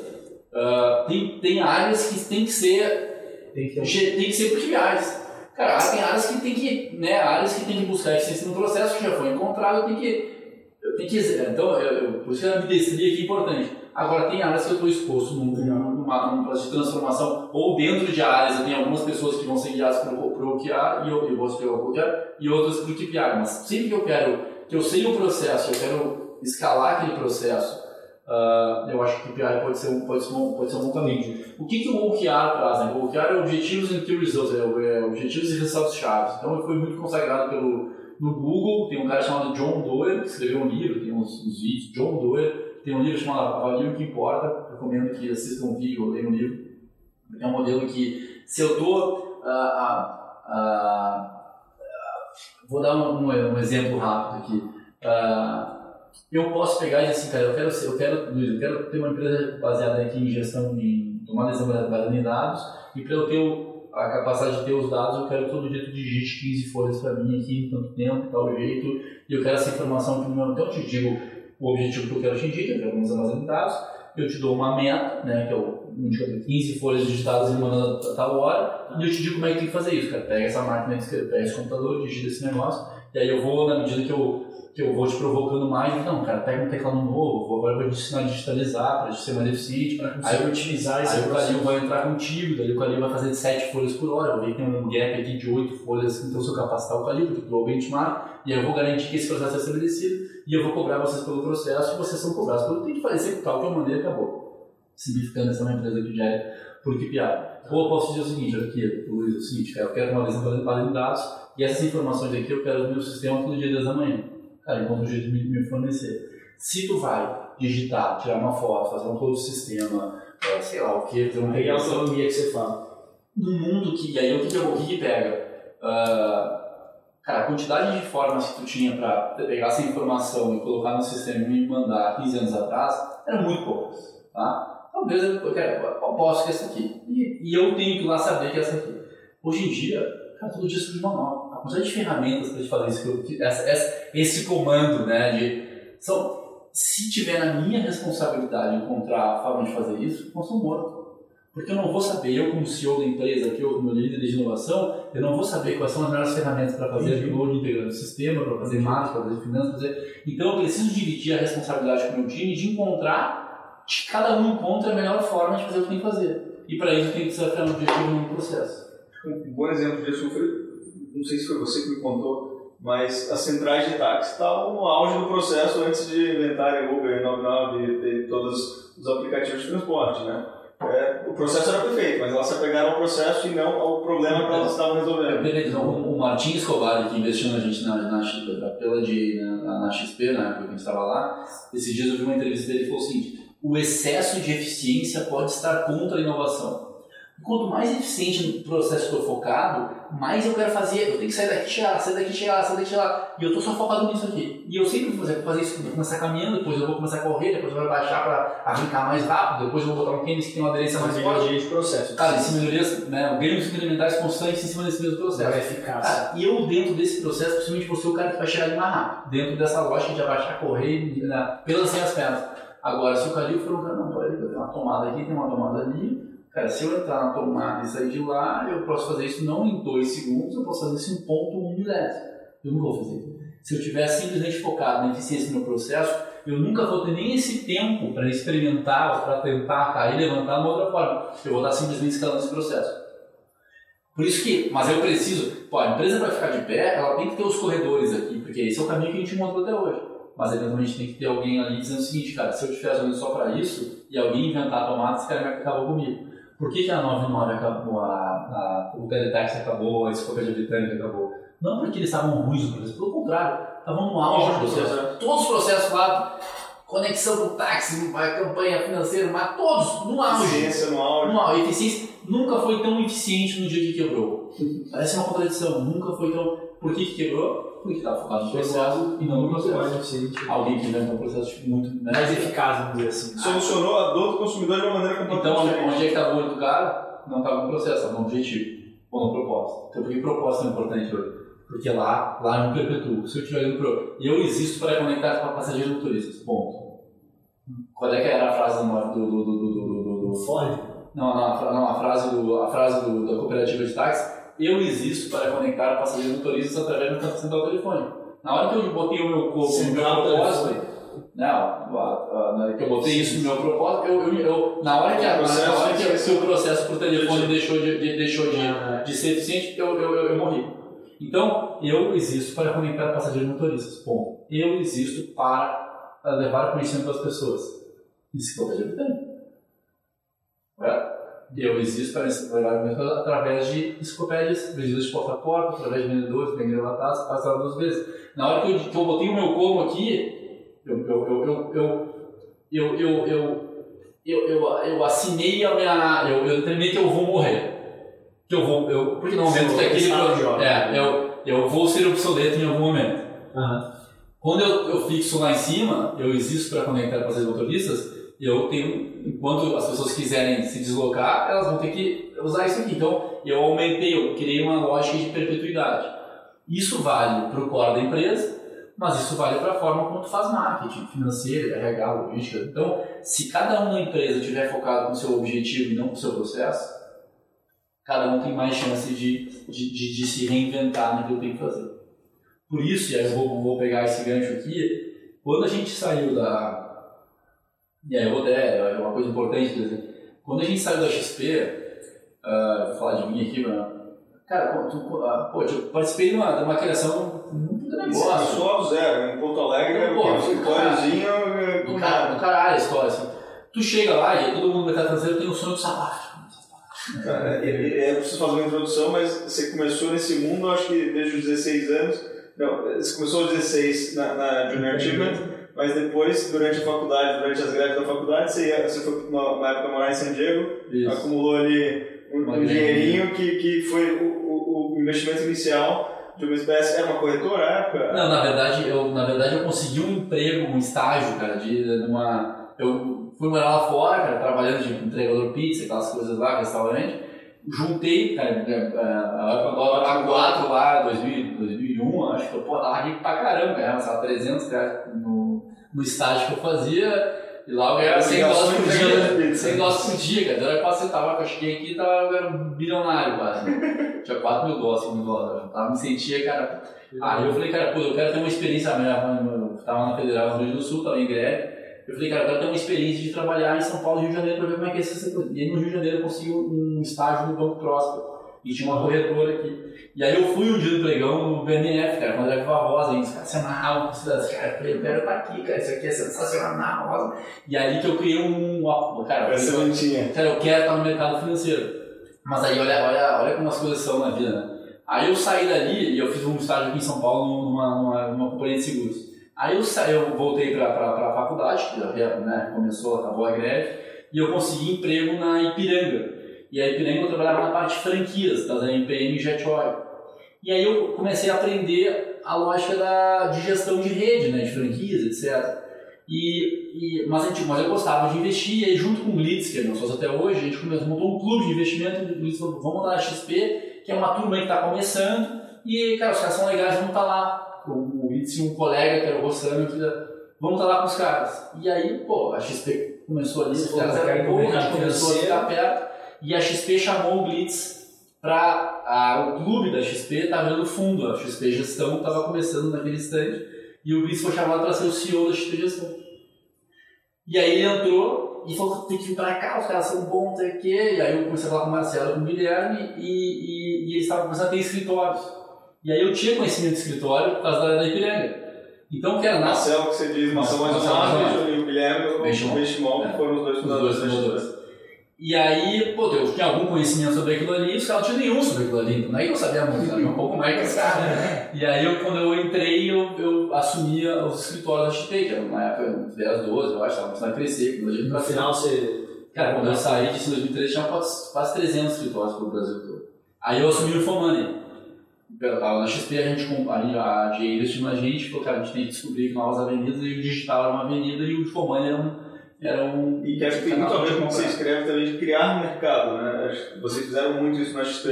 uh, tem, tem áreas que tem que ser tem que, ter... tem que ser por KPIs. Cara, tem áreas que tem que, né, áreas que tem que buscar eficiência no processo que já foi encontrado, tem que, eu tenho que, então, eu, eu, por isso que a ambidestria aqui é importante. Agora, tem áreas que eu estou exposto num, numa, num processo de transformação, ou dentro de áreas, eu tenho algumas pessoas que vão ser guiadas para o OKR, e eu, eu vou ser o OKR, e outras para o KPI, mas sempre que eu quero, que eu sei o processo, eu quero escalar aquele processo, Uh, eu acho que o KPI pode ser um, pode ser um, pode ser um bom caminho. O que, que o OKR traz? Né? O OKR é Objetivos and Key Results, é, Objetivos e Resultados Chaves. Então, ele foi muito consagrado pelo, no Google. Tem um cara chamado John Doerr, que escreveu um livro, tem uns, uns vídeos. John Doerr tem um livro chamado Avalie o que Importa. Recomendo que assistam um vídeo ou leiam um livro. É um modelo que, se eu estou. Uh, uh, vou dar um, um, um exemplo rápido aqui. Eu posso pegar e dizer assim, cara, eu quero, eu quero, Luiz, eu quero ter uma empresa baseada aqui em gestão de tomar decisão baseada em dados e para eu ter a capacidade de ter os dados, eu quero que todo dia tu digite 15 folhas para mim aqui em tanto tempo, tal jeito, e eu quero essa informação que no Então eu te digo o objetivo que eu quero atingir, que eu quero armazém de dados, eu te dou uma meta, né, que é o indicador 15 folhas digitadas em uma tal hora, e eu te digo como é que tem que fazer isso, cara. Pega essa máquina de pega esse computador, digita esse negócio, e aí eu vou, na medida que eu que eu vou te provocando mais, não, cara, pega um teclado novo, agora eu vou te ensinar a digitalizar para ser mais eficiente, aí eu otimizar esse Aí o Calil vai entrar contigo, daí o Calil vai fazer de 7 folhas por hora, eu vejo que tem um gap aqui de 8 folhas, então se eu capacitar o Calil, porque é o benchmark, e aí eu vou garantir que esse processo é estabelecido, e eu vou cobrar vocês pelo processo, e vocês são cobrados pelo que tem que fazer, executar o que eu mandei e acabou. Simplificando, essa é uma empresa que já é por KPI. Ou eu posso dizer o seguinte, aqui, Luiz, é o seguinte, cara, eu quero uma de dados, e essas informações aqui eu quero no meu sistema todo dia 10 da manhã cara, encontra um jeito de me fornecer. Se tu vai digitar, tirar uma foto, fazer um todo sistema, é, sei lá o que, ter uma é autonomia que você fala. No mundo que, e aí o que, o que, que pega? Uh, cara, a quantidade de formas que tu tinha para pegar essa informação e colocar no sistema e me mandar 15 anos atrás, eram muito poucas, tá? Talvez eu, eu, quero, eu posso que é essa aqui. E, e, eu tenho que lá saber que é essa aqui. Hoje em dia, cara, todo dia surge uma nova quantidade de ferramentas para te fazer isso, essa, essa, esse comando, né, de, são, se tiver na minha responsabilidade encontrar a forma de fazer isso, nós estamos mortos. Porque eu não vou saber, eu como CEO da empresa, aqui, eu como líder de inovação, eu não vou saber quais são as melhores ferramentas para fazer upload integrando o sistema, para fazer marketing, para fazer finanças, fazer... Então eu preciso dividir a responsabilidade com o meu time de encontrar, de cada um encontra a melhor forma de fazer o que tem que fazer. E para isso tem que desafiar um objetivo no processo. Um bom exemplo disso foi não sei se foi você que me contou, mas as centrais de táxi estavam no auge do processo antes de inventarem Uber, 99 e todos os aplicativos de transporte, né? É, o processo era perfeito, mas elas se apegaram ao processo e não ao problema que elas estavam resolvendo. Beleza, então, o Martin Escobar, que investiu na gente na, na, pela de, na, na XP, na época que a gente estava lá, esses dias eu vi uma entrevista dele e falou o seguinte, o excesso de eficiência pode estar contra a inovação. Quanto mais eficiente no processo eu estou focado, mais eu quero fazer. Eu tenho que sair daqui, lá, sair daqui, chegar lá, sair daqui, lá. E eu estou só focado nisso aqui. E eu sempre vou fazer, vou fazer isso. Vou começar caminhando, depois eu vou começar a correr, depois eu vou baixar para arrancar mais rápido, depois eu vou botar um tênis que tem uma aderência mais forte. de processo. Cara, esse melhorias, né, ganhos incrementais constantes em cima desse mesmo processo. É eficaz. E eu, dentro desse processo, principalmente você, o cara que vai chegar ali mais rápido. Dentro dessa lógica de abaixar, correr, né, pelas as pernas. Agora, se o Calil for um cara, não, peraí, tem uma tomada aqui, tem uma tomada ali Cara, se eu entrar na tomada e sair de lá, eu posso fazer isso não em dois segundos, eu posso fazer isso em ponto um milésimo. Eu não vou fazer. Se eu estiver simplesmente focado na eficiência do meu processo, eu nunca vou ter nem esse tempo para experimentar para tentar cair levantar de uma outra forma. Eu vou estar simplesmente escalando esse processo. Por isso que, mas eu preciso, pô, a empresa para ficar de pé, ela tem que ter os corredores aqui, porque esse é o caminho que a gente montou até hoje. Mas eventualmente tem que ter alguém ali dizendo o seguinte, cara, se eu estiver fazendo só para isso e alguém inventar a tomada, esse cara vai acabar comigo. Por que, que a 99 acabou, a, a, o Teletex acabou, a Enciclopédia Britânica acabou? Não porque eles estavam ruins no processo, pelo contrário, estavam no auge do processo. Todos os processos lá, conexão com o táxi, a campanha financeira, mas todos no auge. Eficiência no auge. No auge. Eficiência nunca foi tão eficiente no dia que quebrou. Parece uma contradição, nunca foi tão. Por que, que quebrou? Porque estava focado no processo e não no processo. Alguém que inventou um processo tipo, muito mais eficaz, vamos dizer assim. Solucionou a dor do consumidor de uma maneira completamente Então, diferente. onde é que estava o olho do cara? Não estava no processo, estava no objetivo ou no propósito. Então, por que propósito é importante hoje? Porque lá, lá eu me perpetuo. Se eu estiver indo pro. Eu existo para conectar com passageiros e motoristas. Ponto. Qual é que era a frase do. do, do, do, do, do, do... Ford? Não, não, a, não, a frase, do, a frase do, da cooperativa de táxi. Eu existo para conectar passageiros motoristas através do central telefônico. Na hora que eu botei o meu corpo no meu propósito, não, na hora que eu botei isso no meu propósito, eu, eu, eu- na hora que, a, Processo na hora que de- o seu processo por telefone deixou de, de- deixou de, de ser eficiente, eu, eu, eu, eu morri. Então, eu existo para conectar passageiros motoristas. Ponto. Eu existo para eh, levar conhecimento das pessoas. Enciclopédia britânica. Correto? Eu existo para levar conhecimento através de enciclopédias vendidas de porta a porta, através de vendedores, bem gravatados, passaram duas vezes. Na hora que eu, que eu botei o meu como aqui, eu, eu, eu, eu, eu, eu, eu, eu, eu, assinei a minha. Eu, eu determinei que eu vou morrer. Que eu vou. Eu, porque no momento que aquele. de. É, eu, eu vou ser obsoleto em algum momento. Aham. Quando eu, eu fixo lá em cima, eu existo para conectar com as motoristas, eu tenho, enquanto as pessoas quiserem se deslocar, elas vão ter que usar isso aqui. Então, eu aumentei, eu criei uma lógica de perpetuidade. Isso vale para o core da empresa, mas isso vale para a forma como tu faz marketing, financeiro, RH, logística. Então, se cada um na empresa estiver focado no seu objetivo e não no seu processo, cada um tem mais chance de, de, de, de se reinventar naquilo que tem que fazer. Por isso, e aí eu vou, vou pegar esse gancho aqui, quando a gente saiu da. E aí eu vou até, é uma coisa importante dizer. Quando a gente saiu da XP, ah, vou falar de mim aqui, mas. Cara, pô, tu, ah, pô, eu participei de uma, de uma criação muito do negócio. Começou do zero. Em Porto Alegre, Então, era pô, um escritóriozinho. Do, cara, do caralho a história, assim. Tu chega lá e todo mundo vai estar trazendo, tem um sonho do sabático. Cara, é, é, eu preciso fazer uma introdução, mas você começou nesse mundo, acho que desde os 16 anos. Não, você começou aos 16 na, na Junior Achievement, mas depois, durante a faculdade, durante as greves da faculdade, você, ia, você foi uma, uma época morar em San Diego, Isso. acumulou ali um, Uma um dinheirinho que, que foi o, o, o investimento inicial de uma espécie. Era uma corretora à época? Não, na verdade, eu, na verdade eu consegui um emprego, um estágio, cara, de numa. Eu fui morar lá fora, cara, trabalhando de entregador pizza, aquelas coisas lá, restaurante. Juntei, cara, a do dólar 4 lá, 2000, 2001, acho que eu, pô, rico pra caramba, ganhava, lá, 300 reais no, no estágio que eu fazia. E lá eu ganhava 100 dólares por dia, 100 dólares por dia, cara. Era quase você tava, eu cheguei aqui e tava, eu era um bilionário quase. né? Tinha 4 mil dólares, 5 mil dólares. Eu tava, me sentia, cara, Aí eu falei, cara, pô, eu quero ter uma experiência, eu estava na Federal no Rio Grande do Sul, estava em greve. Eu falei, cara, eu quero ter uma experiência de trabalhar em São Paulo e Rio de Janeiro para ver como é que é essa coisa. E aí no Rio de Janeiro eu consegui um estágio no Banco Próspero. E tinha uma corretora aqui. E aí eu fui um dia no pregão no BNF, cara, quando era Voz ainda. Os caras se amarravam com os cidadãos. Cara, eu falei, eu quero estar aqui, cara, isso aqui é sensacional. rosa. E aí que eu criei um. ó, Cara, eu Essa tinha. Cara, eu quero estar no mercado financeiro. Mas aí, olha, olha, olha como as coisas são na vida, né? Aí eu saí dali e eu fiz um estágio aqui em São Paulo numa, numa, numa companhia de seguros. Aí eu, sa- eu voltei para a faculdade, que já né, começou, acabou a greve, e eu consegui emprego na Ipiranga. E a Ipiranga eu trabalhava na parte de franquias, das MPM e Jet Oil. E aí eu comecei a aprender a lógica da, de gestão de rede, né, de franquias, etc. E, e, mas, a gente, mas eu gostava de investir, e aí junto com o Glitz, que é meu sócio até hoje, a gente começou, montou um clube de investimento, o Glitz falou, vamos lá na XP, que é uma turma que está começando, e, cara, os caras são legais, vamos estar lá. O, o Glitz tinha um colega, que era o Rossano, que vamos estar lá com os caras. E aí, pô, a XP começou ali, os caras bons, a gente começou a ficar perto, e a XP chamou o Glitz para o clube da XP estava vendo fundo, a XP Gestão estava começando naquele instante e o Glitz foi chamado para ser o CEO da XP Gestão. E aí ele entrou e falou: tem que vir para cá, os caras são bons, o quê. E aí eu comecei a falar com o Marcelo e com o Guilherme e, e, e eles estavam começando a ter escritórios. E aí eu tinha conhecimento de escritório por causa da área da Ipiranga. Então, que era na Marcelo, que você diz, Marcelo mais Marcelo um mais e o Guilherme, o É. que foram os dois fundadores. E aí, pô, eu tinha algum conhecimento sobre aquilo ali, os caras não tinham nenhum sobre aquilo ali, então não é que eu sabia muito, sabia um pouco mais que os caras. E aí, eu, quando eu entrei, eu, eu assumia os escritórios da XP, que era uma época, uns 10, 12, eu acho, estava começando a crescer, quando a gente No final você. Cara, quando eu saí disso em 2013, tinha quase, quase 300 escritórios pelo Brasil todo. Aí eu assumi o Fomani. Eu tava na XP, a gente, aí a GE investiu na gente, falou, cara, a gente tem que descobrir novas avenidas, e o digital era uma avenida e o Fomani era um... Era um E que acho que tem muito a ver com o que você escreve também de criar mercado, né? Vocês fizeram muito isso na XP,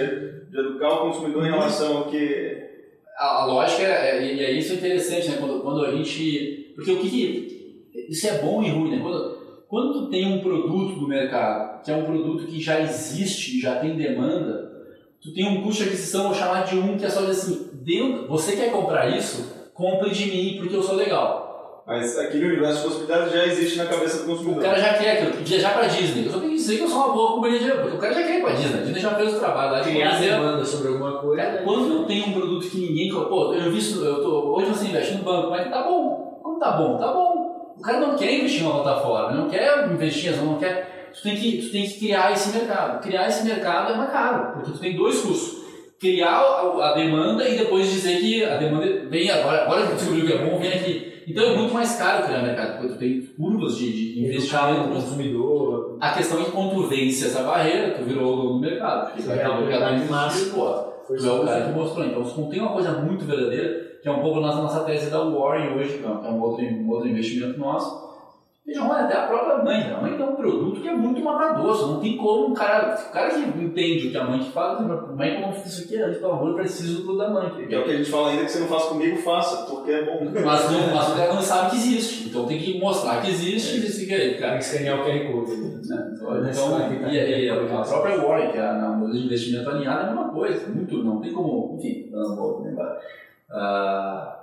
de educar o consumidor em relação ao que a, a lógica é, é- e é isso é interessante, né? Quando, quando a gente. Porque o que, que. Isso é bom e ruim, né? Quando, quando tu tem um produto no mercado, que é um produto que já existe, já tem demanda, tu tem um custo de aquisição, vou chamar de um, que é só dizer assim, dentro, você quer comprar isso? Compre de mim porque eu sou legal. Mas aquele universo de possibilidades já existe na cabeça do O consumidor. cara já quer aquilo, viajar pra Disney. Eu só tenho que dizer que eu sou uma boa companhia de O cara já quer ir pra Disney. A Disney já fez o trabalho lá de Criar demanda sobre alguma coisa. Cara, quando eu tenho um produto que ninguém. Pô, eu vi isso, eu tô, hoje você investe no banco, mas tá bom. Como tá bom? Tá bom. O cara não quer investir numa plataforma, não quer investir, não quer. Tu tem, que, tu tem que criar esse mercado. Criar esse mercado é mais caro, porque tu tem dois custos. Criar a, a demanda e depois dizer que a demanda vem agora, agora que tu descobriu que é bom, vem aqui. Então é muito mais caro criar mercado, porque tu tem curvas de, de investimento. consumidor. A questão é que quando tu vence essa barreira, tu virou o dono do mercado. Porque Você vai é ter a pô, Tu é o cara que mostrou. Então, se tem uma coisa muito verdadeira, que é um pouco nossa, nossa tese da Warren hoje, que é um outro, um outro investimento nosso. Vejam, olha, até a própria mãe. né? A mãe tem um produto que é muito matador. Não tem como um cara. O cara que entende o que a mãe que fala, mãe, como isso aqui antes, pelo amor, eu preciso do produto da mãe. Que é o que a gente fala ainda que você não faz comigo, faça, porque é bom. Mas, não, mas o cara não sabe que existe. Então tem que mostrar que existe e dizer que aí, cara. Tem que escanear o QR Code. né? Olha, Então, esse cara e, tá e a própria Warren, que é a modelo de investimento alinhada, é a mesma coisa. Muito, não tem como, enfim, dando boa lembrar. Ah,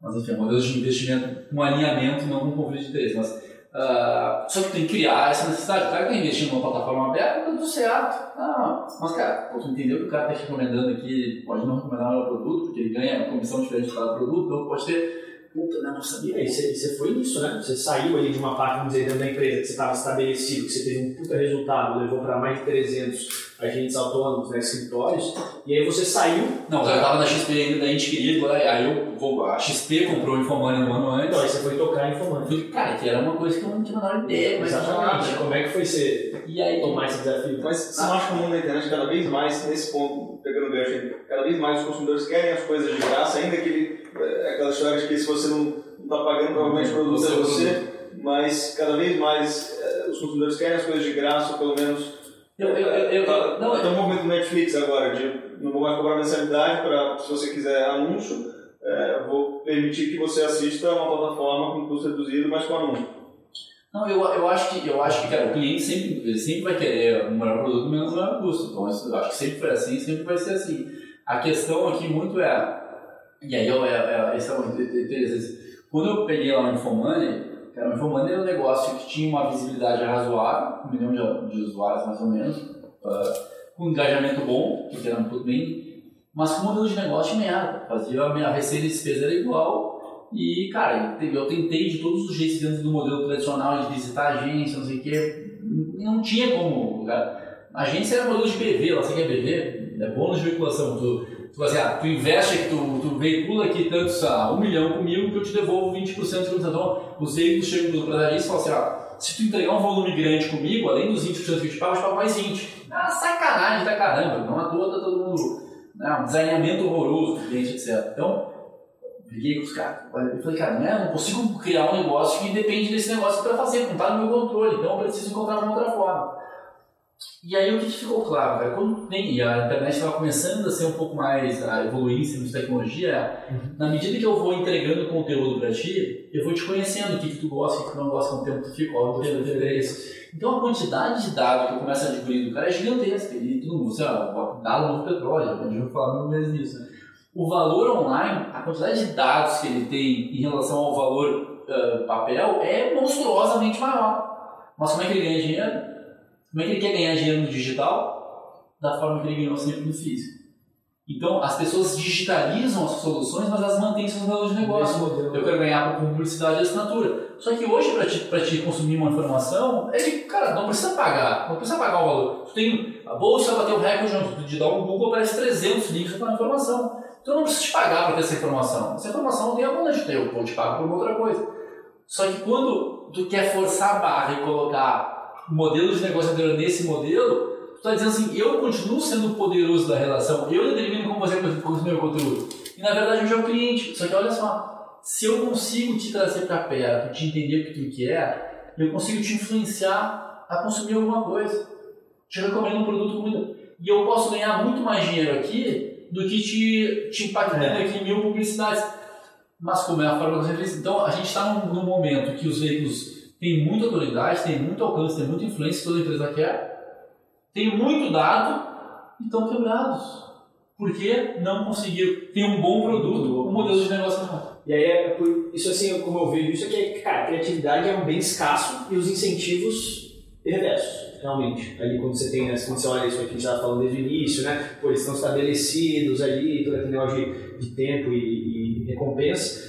mas enfim, é modelos de investimento com alinhamento, não com conflito de interesse. Mas, ah, só que tem que criar essa necessidade. O cara que está investindo numa plataforma aberta, tudo certo. Ah, mas cara, tu entendeu que o cara está te recomendando aqui, pode não recomendar o produto, porque ele ganha comissão diferente de cada produto, então pode ter. Puta, né, não sabia. E aí você, foi nisso, né? Você saiu ali de uma parte, vamos dizer, dentro da empresa que você estava estabelecido, que você teve um puta resultado, levou para mais de 300 agentes autônomos, né, escritórios, e aí você saiu, Não, eu tava na XP ainda, daí a gente queria, agora, aí eu, vou- a XP comprou o Infomani no ano antes. então aí você foi tocar falei, cara, que era uma coisa que eu não tinha a menor ideia, mas Exatamente. Como é que foi você E aí, tomar esse desafio? Mas você não acha que o mundo da internet cada vez mais, nesse ponto, pegando o gancho aí, cada vez mais os consumidores querem as coisas de graça, ainda que ele, é aquela história de que se você não está pagando, provavelmente o produto é o você, mas cada vez mais é, os consumidores querem as coisas de graça, ou pelo menos eu, eu, eu, Tá- não, Tem um movimento do Netflix agora de não vou mais cobrar mensalidade para, se você quiser anúncio, é, vou permitir que você assista a uma plataforma com custo reduzido, mas com anúncio. não eu, eu acho que, eu acho que cara, o cliente sempre, sempre vai querer um melhor produto menos o menor custo. Então, eu acho que sempre foi assim, sempre vai ser assim. A questão aqui muito é, e aí eu, é, é, esse é o interessante. Quando eu peguei lá no Infomani, cara, o Infomani era um negócio que tinha uma visibilidade razoável, um milhão de, de usuários mais ou menos, ah, com um engajamento bom, que era tudo bem, mas com modelo de negócio merda. Fazia a minha receita e despesa era igual. E, cara, eu tentei de todos os jeitos dentro do modelo tradicional de visitar a agência, não sei o quê, não tinha como. Cara. A agência era modelo de BV, lá, você quer BV? É bônus de veiculação. Tipo assim, ah, tu investe tu, tu veicula aqui tanto, sei um milhão comigo que eu te devolvo 20% de comissão. Então, os veículos chegam a agência e falam assim, ah, se tu entregar um volume grande comigo, além dos 20% que eu te pago, eu te pago mais 20%. Ah, sacanagem da caramba, não à toa tá todo mundo, né, um desalinhamento horroroso do cliente, etc. Então, briguei com os caras. Eu falei, cara, não, é, não consigo criar um negócio que depende desse negócio para fazer, não está no meu controle, então eu preciso encontrar uma outra forma. E aí o que, ficou claro, cara? Quando tem, a internet estava começando a ser um pouco mais, a evoluir em termos de tecnologia, uhum. na medida que eu vou entregando conteúdo para ti, eu vou te conhecendo o que, que tu gosta, o que, que tu não gosta, com o tempo tu fica, qual é interesse. Então a quantidade de dados que eu começo a adquirir do cara é gigantesca. E mundo, sei lá, dado no petróleo, a gente vai falar mil vezes nisso, né? O valor online, a quantidade de dados que ele tem em relação ao valor uh, papel é monstruosamente maior. Mas como é que ele ganha dinheiro? Como é que ele quer ganhar dinheiro no digital? Da forma que ele ganhou sempre no físico. Então, as pessoas digitalizam as soluções, mas elas mantêm seus modelos de negócio. Eu quero ganhar com publicidade e assinatura. Só que hoje, para te, pra te consumir uma informação, é que, cara, não precisa pagar. Não precisa pagar o valor. Tu tem, a bolsa bateu o recorde de dar um Google, aparece 300 links para informação. Então, não precisa te pagar para ter essa informação. Essa informação não tem a de ter, eu te pago por outra coisa. Só que quando tu quer forçar a barra e colocar modelo de negócio anterior nesse modelo, tu está dizendo assim, eu continuo sendo poderoso da relação, eu determino como você consumir o conteúdo. E na verdade eu já é o cliente. Só que olha só, se eu consigo te trazer para perto, te entender o que tu quer, eu consigo te influenciar a consumir alguma coisa. Te recomendo um produto muito. E eu posso ganhar muito mais dinheiro aqui do que te, te impactando é. aqui em mil publicidades. Mas como é a forma que você fez? Então a gente está num, num momento que os veículos tem muita autoridade, tem muito alcance, tem muita influência, toda empresa quer, tem muito dado e estão quebrados. Porque não conseguiram ter um bom produto, um modelo de negócio não. E aí, é isso assim, como eu vejo, isso é, cara, a criatividade é um bem escasso e os incentivos reversos, realmente. Ali quando você tem, né, quando você olha isso aqui, a gente estava falando desde o início, né, pô, eles estão estabelecidos ali, todo aquele negócio de, de tempo e, e recompensa,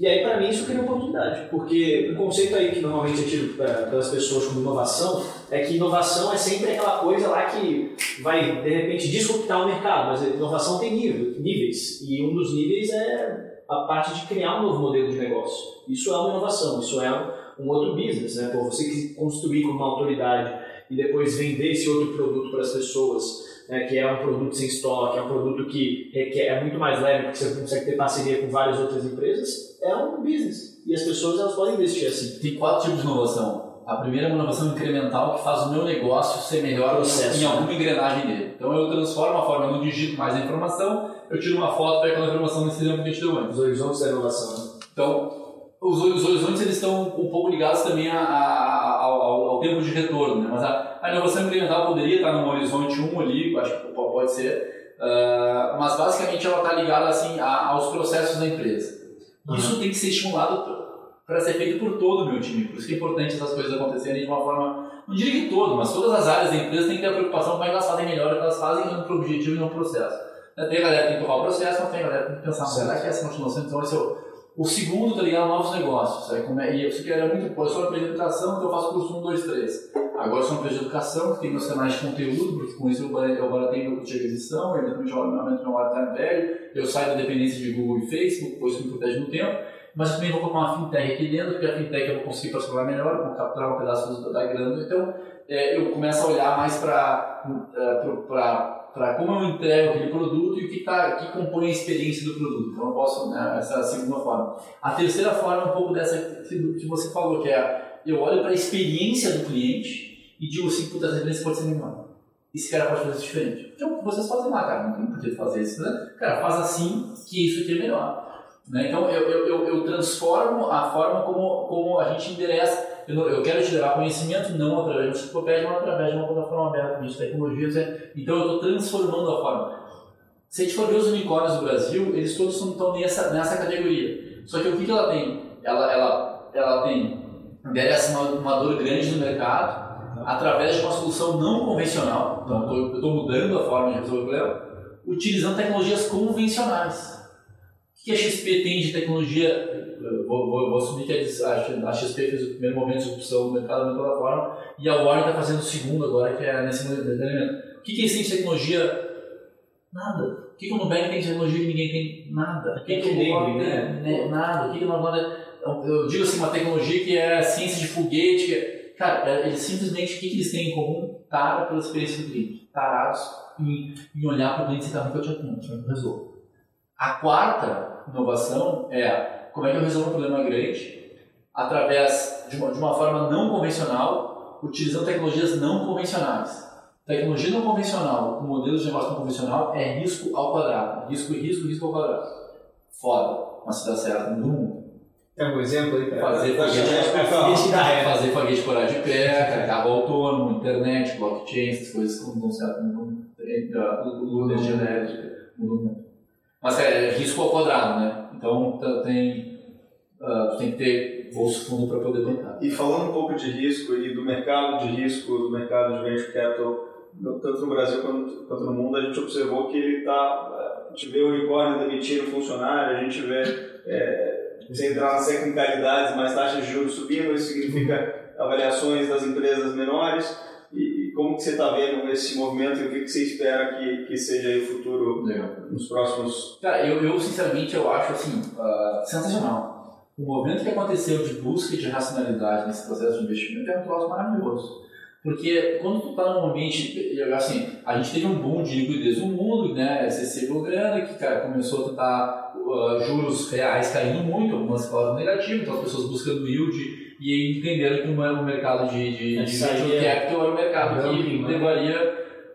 e aí, para mim, isso cria oportunidade, porque o conceito aí que normalmente é tido pelas pessoas como inovação é que inovação é sempre aquela coisa lá que vai, de repente, disruptar o mercado, mas inovação tem nível, níveis, e um dos níveis é a parte de criar um novo modelo de negócio. Isso é uma inovação, isso é um outro business, né? Por você construir como uma autoridade e depois vender esse outro produto para as pessoas né, que é um produto sem estoque, é um produto que requer, é muito mais leve, porque você consegue ter parceria com várias outras empresas, é um business. E as pessoas elas podem investir assim. Tem quatro tipos de inovação. A primeira é uma inovação incremental que faz o meu negócio ser melhor Processo, em alguma engrenagem dele. Então eu transformo a forma, eu não digito mais a informação, eu tiro uma foto para aquela informação nesse exemplo que a gente deu antes. Os horizontes da inovação. Né? Então, os, os horizontes eles estão um pouco ligados também a, a, tempo de retorno, né? mas a, a inovação incremental poderia estar no horizonte 1 ali, acho que pode ser, uh, mas basicamente ela está ligada assim, a, aos processos da empresa. Uhum. Isso tem que ser estimulado para ser feito por todo o meu time, por isso que é importante essas coisas acontecerem de uma forma, não diria que todo, mas todas as áreas da empresa têm que ter a preocupação como é que elas fazem melhor, que elas fazem para o objetivo e não processo. Tem a galera que tem que tocar o processo, mas tem a galera que tem que pensar, será que essa continuação, então esse é o o segundo, tá ligado? Novos negócios. Sabe? Como é, e eu sei que era muito. Pô, eu sou de educação, então eu faço curso 1, 2, 3. Agora eu sou uma empresa de educação, que tem meus canais de conteúdo, porque com isso eu tenho meu custo de aquisição, eu eventualmente aumento meu lifetime velho, eu saio da dependência de Google e Facebook, pois isso me protege no tempo. Mas também vou colocar uma fintech aqui dentro, porque a fintech eu vou conseguir parcelar melhor, vou capturar um pedaço da grana. Então é, eu começo a olhar mais para para como eu entrego aquele produto e o que, tá, que compõe a experiência do produto. Então eu posso, né, essa é a segunda forma. A terceira forma é um pouco dessa que você falou, que é eu olho para a experiência do cliente e digo assim, puta, essa experiência pode ser melhor. Esse cara pode fazer isso diferente. Então vocês fazem lá, cara, não tem por que fazer isso, né? Cara, faz assim que isso aqui é melhor. Né? Então eu, eu, eu, eu, transformo a forma como, como a gente endereça. Eu, eu quero te levar conhecimento não através de uma enciclopédia, mas através de uma plataforma aberta de tecnologias. Então eu estou transformando a forma. Se a gente for ver os unicórnios do Brasil, eles todos estão nessa, nessa categoria. Só que o que, que ela tem? Ela, ela, ela tem, endereça uma, uma dor grande no mercado através de uma solução não convencional. Então eu estou mudando a forma de resolver o problema, utilizando tecnologias convencionais. O que a XP tem de tecnologia? Vou, vou, vou assumir que a, XP fez o primeiro momento de disrupção no mercado da plataforma e a Warner está fazendo o segundo agora, que é nesse elemento. O que, que eles têm de tecnologia Nada. O que, que o Nubank tem de tecnologia que ninguém tem? Nada. O que, que que o nem, Google né? tem? Né? Nada. O que, que nós nada. Eu digo assim, uma tecnologia que é ciência de foguete. que é- Cara, é- eles simplesmente, o que, que eles têm em comum? Tara pela experiência do cliente. Tarados em, em olhar para o cliente e sentar no que eu te atendo, eu resolvo. A quarta inovação é como é que eu resolvo um problema grande através de uma, de uma forma não convencional, utilizando tecnologias não convencionais. Tecnologia não convencional com modelos de negócio não convencional é risco ao quadrado. Risco, risco, risco ao quadrado. Foda, mas se dá certo no mundo. Tem algum exemplo aí pra Fazer foguete, da ré. fazer foguete parar de pé, carro autônomo, internet, blockchain, essas coisas que não dão certo no mundo. O energia elétrica, muda o mundo. Mas é, é risco ao quadrado, né? Então tá- tem, uh, tem que ter bolso fundo para poder bancar. E falando um pouco de risco e do mercado de risco, do mercado de venture capital, tanto no Brasil quanto, quanto no mundo, a gente observou que ele está. A gente vê o unicórnio demitindo funcionário, a gente vê, é, sem entrar nas tecnicalidades, mas taxas de juros subindo, isso significa avaliações das empresas menores. E, como que você está vendo esse movimento e o que, que você espera que, que seja o futuro Legal. nos próximos. Cara, eu, eu sinceramente eu acho assim, uh, sensacional. O movimento que aconteceu de busca de racionalidade nesse processo de investimento é um troço maravilhoso. Porque quando tu tá num ambiente, assim, a gente teve um boom de liquidez no mundo, né, pegou grana, que cara, começou a tentar uh, juros reais caindo muito, algumas falaram negativo, então as pessoas buscando yield e entenderam que o mercado de, de, É, de venture capital era um mercado que levaria,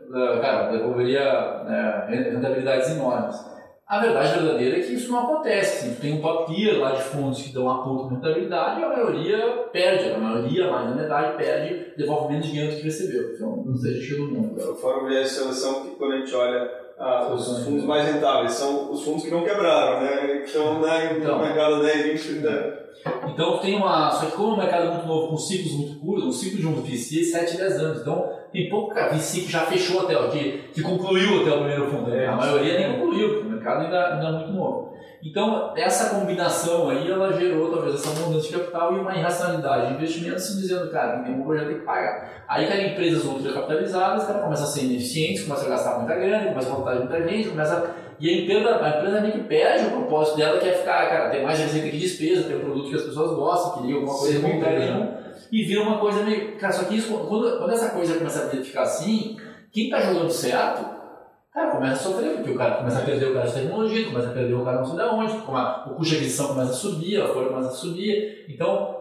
uh, cara, devolveria né, rentabilidades enormes. A verdade verdadeira é que isso não acontece. Assim, tem um tier lá de fundos que dão aponto de rentabilidade e a maioria perde, a maioria, mais da metade, perde, devolve menos dinheiro do que recebeu. Então, não seja cheio do mundo. O Fórum de Seleção, que quando a gente olha ah, os fundos mais rentáveis, são os fundos que não quebraram, né? Que estão né, Então. no mercado 10, 20, 30 anos. Então tem uma. Só que como o mercado é muito novo, com ciclos muito curtos, um ciclo de um VC é 7, 10 anos. Então tem pouco cara, VC que já fechou até, ó, que, que concluiu até o primeiro fundo. né? É, a maioria nem concluiu, o mercado ainda, ainda é muito novo. Então, essa combinação aí, ela gerou talvez essa mudança de capital e uma irracionalidade de investimento, se dizendo, cara, tem um projeto tem que pagar. Aí, cara, empresas ultracapitalizadas, cara, começam a ser ineficientes, começam a gastar muita grana, começam a faltar muita gente, começa a e a empresa, a empresa meio que perde o propósito dela, que é ficar, cara, ter mais receita que despesa, ter um produto que as pessoas gostam, que liga alguma coisa Sim, com o né? e vira uma coisa meio. Cara, só que isso, quando, quando essa coisa começa a ficar assim, quem tá jogando certo, cara, começa a sofrer, porque o cara começa a perder o cara de tecnologia, começa a perder o cara não sei de onde, o custo de aquisição começa a subir, a folha começa a subir. Então,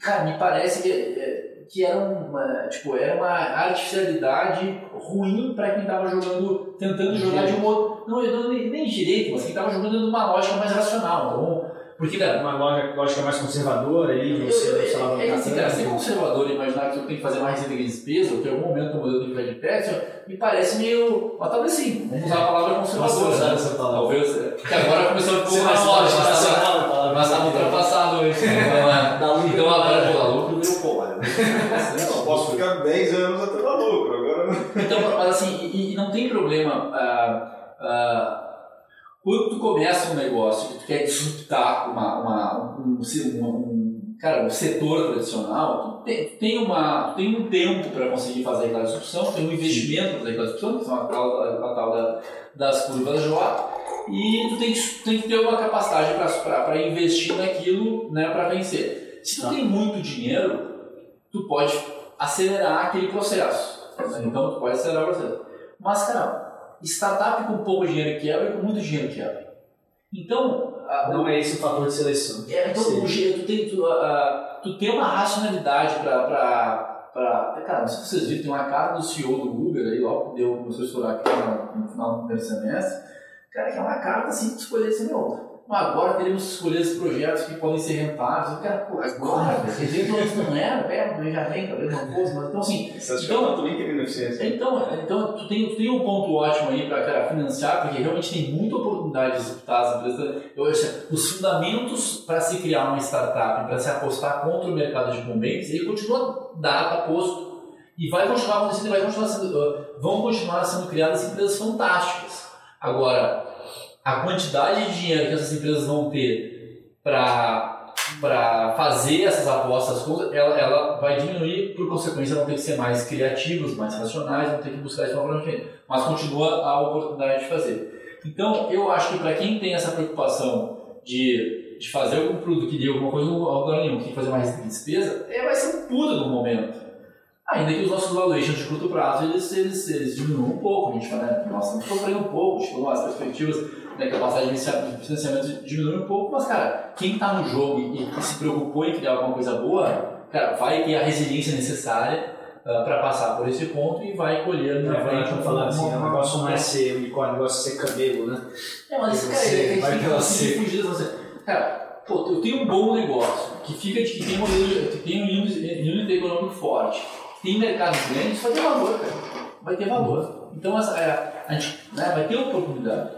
cara, me parece que, é, que era uma, tipo, era uma artificialidade ruim para quem estava jogando, tentando jogar de um outro. Não, não nem, nem direito, mas quem estava jogando numa lógica mais racional. Porque, cara, Uma loja, lógica mais conservadora aí, eu- você eu- não sabe é, é, assim, cara, ser tanto. conservador e imaginar que eu tenho que fazer mais receita que despesa, ou que em algum momento o modelo tem que ficar de pé, assim, me parece meio. Mas talvez sim, vamos usar a palavra Nossa, conservadora. usar né? essa palavra. Talvez. é, Que agora começou a mais forte, forte, mas estava- palavra mas estava ultrapassado hoje. Então, é, então agora né? pô, a lucro virou. Eu posso ficar 10 anos até dar lucro, agora não. Então, mas assim, e, e não tem problema. ah, ah, quando tu começa um negócio que tu quer disruptar uma, uma, um, um, um- cara, um setor tradicional, tu tem, tem, uma, tu tem um tempo para conseguir fazer aquela disrupção, tem um investimento para fazer aquela disrupção, que são a tal, a, a tal da, das curvas J, e tu tem que, tem que ter uma capacidade para investir naquilo né, para vencer. Se tu Tá. tem muito dinheiro, tu pode acelerar aquele processo. Então, tu pode acelerar o processo. Mas, cara, startup com pouco dinheiro quebra e com muito dinheiro quebra. Então, a- Não é esse o fator de seleção. é, então o jeito, tu tem, tu, a- tu tem uma racionalidade para. Cara, não sei se vocês viram, tem uma carta do CEO do Uber aí, logo que deu, começou a estourar aqui no, no final do primeiro semestre. Cara, que é uma carta assim de escolher assim, meu. Agora teremos que escolher os projetos que podem ser rentáveis. Eu quero, pô, agora, velho. Antes não era, perto, já vem, talvez não fosse, mas então assim, Então- também querendo eficiência? então, então tu, tem, tu tem um ponto ótimo aí para financiar, porque realmente tem muita oportunidade de executar as empresas. Eu acho que os fundamentos para se criar uma startup, para se apostar contra o mercado de convenientes, ele continua dado, posto. E vai continuar acontecendo, vai continuar sendo, uh, vão continuar sendo criadas empresas fantásticas. Agora, a quantidade de dinheiro que essas empresas vão ter para fazer essas apostas, ela, ela vai diminuir, por consequência, vão ter que ser mais criativos, mais racionais, vão ter que buscar isso uma forma Mas continua a oportunidade de fazer. Então, eu acho que para quem tem essa preocupação de, de fazer algum produto que dê alguma coisa, não nenhum, que fazer mais despesa, é, vai ser um puta no momento. Ainda que os nossos valuations de curto prazo eles, eles, eles diminuam um pouco, a gente fala, né, nossa, sofrendo um pouco, tipo, as perspectivas né, capacidade de financiamento diminui um pouco, mas, cara, quem está no jogo e, e, se preocupou em criar alguma coisa boa, cara, vai ter a resiliência necessária uh, ah, para passar por esse ponto e vai colher na é, frente. Vamos falar assim, o negócio não é ser unicórnio, o negócio é ser camelo, né? É, mas, cara, ele vai que conseguir fugir dessa Cara, pô, eu tenho um bom negócio que fica de que tem um, que tem um unit econômico forte, tem mercado grande, isso vai ter valor, cara. Vai ter valor. Então, essa, é, a gente né, vai ter oportunidade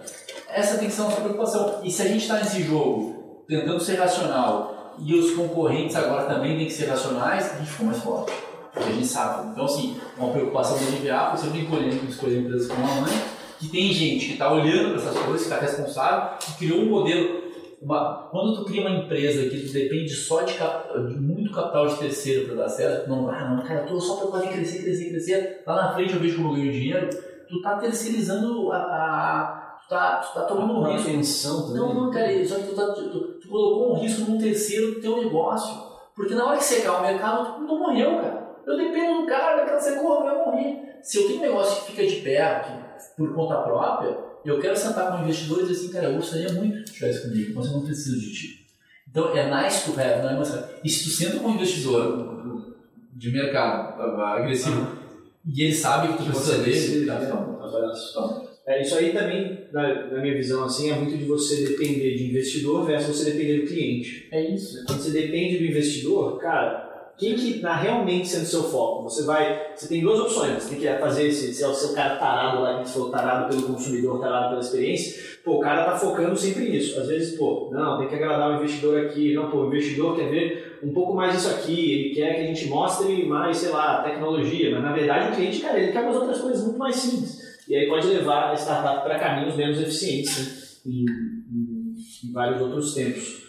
essa tem que ser a nossa preocupação. E se a gente está nesse jogo tentando ser racional e os concorrentes agora também têm que ser racionais, a gente ficou mais forte. Porque a gente sabe. Então, assim, uma preocupação da GVA, você tem que escolher, escolher empresas como a mãe, que tem gente que está olhando para essas coisas, que está responsável, que criou um modelo. Uma, quando tu cria uma empresa que tu depende só de, de muito capital de terceiro para dar certo, não, ah, não, cara, eu tô só preocupado em crescer, crescer, crescer, lá na frente eu vejo como eu ganho dinheiro, tu tá terceirizando a, a tá, tu tá tomando um risco. Atenção. Não, não, cara, só que tu, tá, tu, tu, colocou um risco num terceiro do teu negócio. Porque na hora que secar o mercado, tu, tu morreu, cara. Eu dependo do cara, daquela secou, eu vou morrer. Se eu tenho um negócio que fica de pé aqui, por conta própria, eu quero sentar com investidores e dizer assim, cara, eu gostaria muito de tivesse comigo, mas eu não preciso de ti. Então é nice to have, não é mais E se tu senta com um investidor de mercado agressivo e ele sabe que tu precisa dele, tá, então, é, isso aí também, na, na, minha visão, assim, é muito de você depender de investidor versus você depender do cliente. É isso. Quando você depende do investidor, cara, quem que está realmente sendo seu foco? Você vai. Você tem duas opções. Você tem que fazer esse, se é o seu cara tarado lá, que você falou tarado pelo consumidor, tarado pela experiência. Pô, o cara tá focando sempre nisso. Às vezes, pô, não, tem que agradar o investidor aqui. Não, pô, o investidor quer ver um pouco mais isso aqui. Ele quer que a gente mostre mais, sei lá, tecnologia. Mas na verdade o cliente, cara, ele quer umas outras coisas muito mais simples. E aí pode levar a startup para caminhos menos eficientes né? em, em, em, vários outros tempos.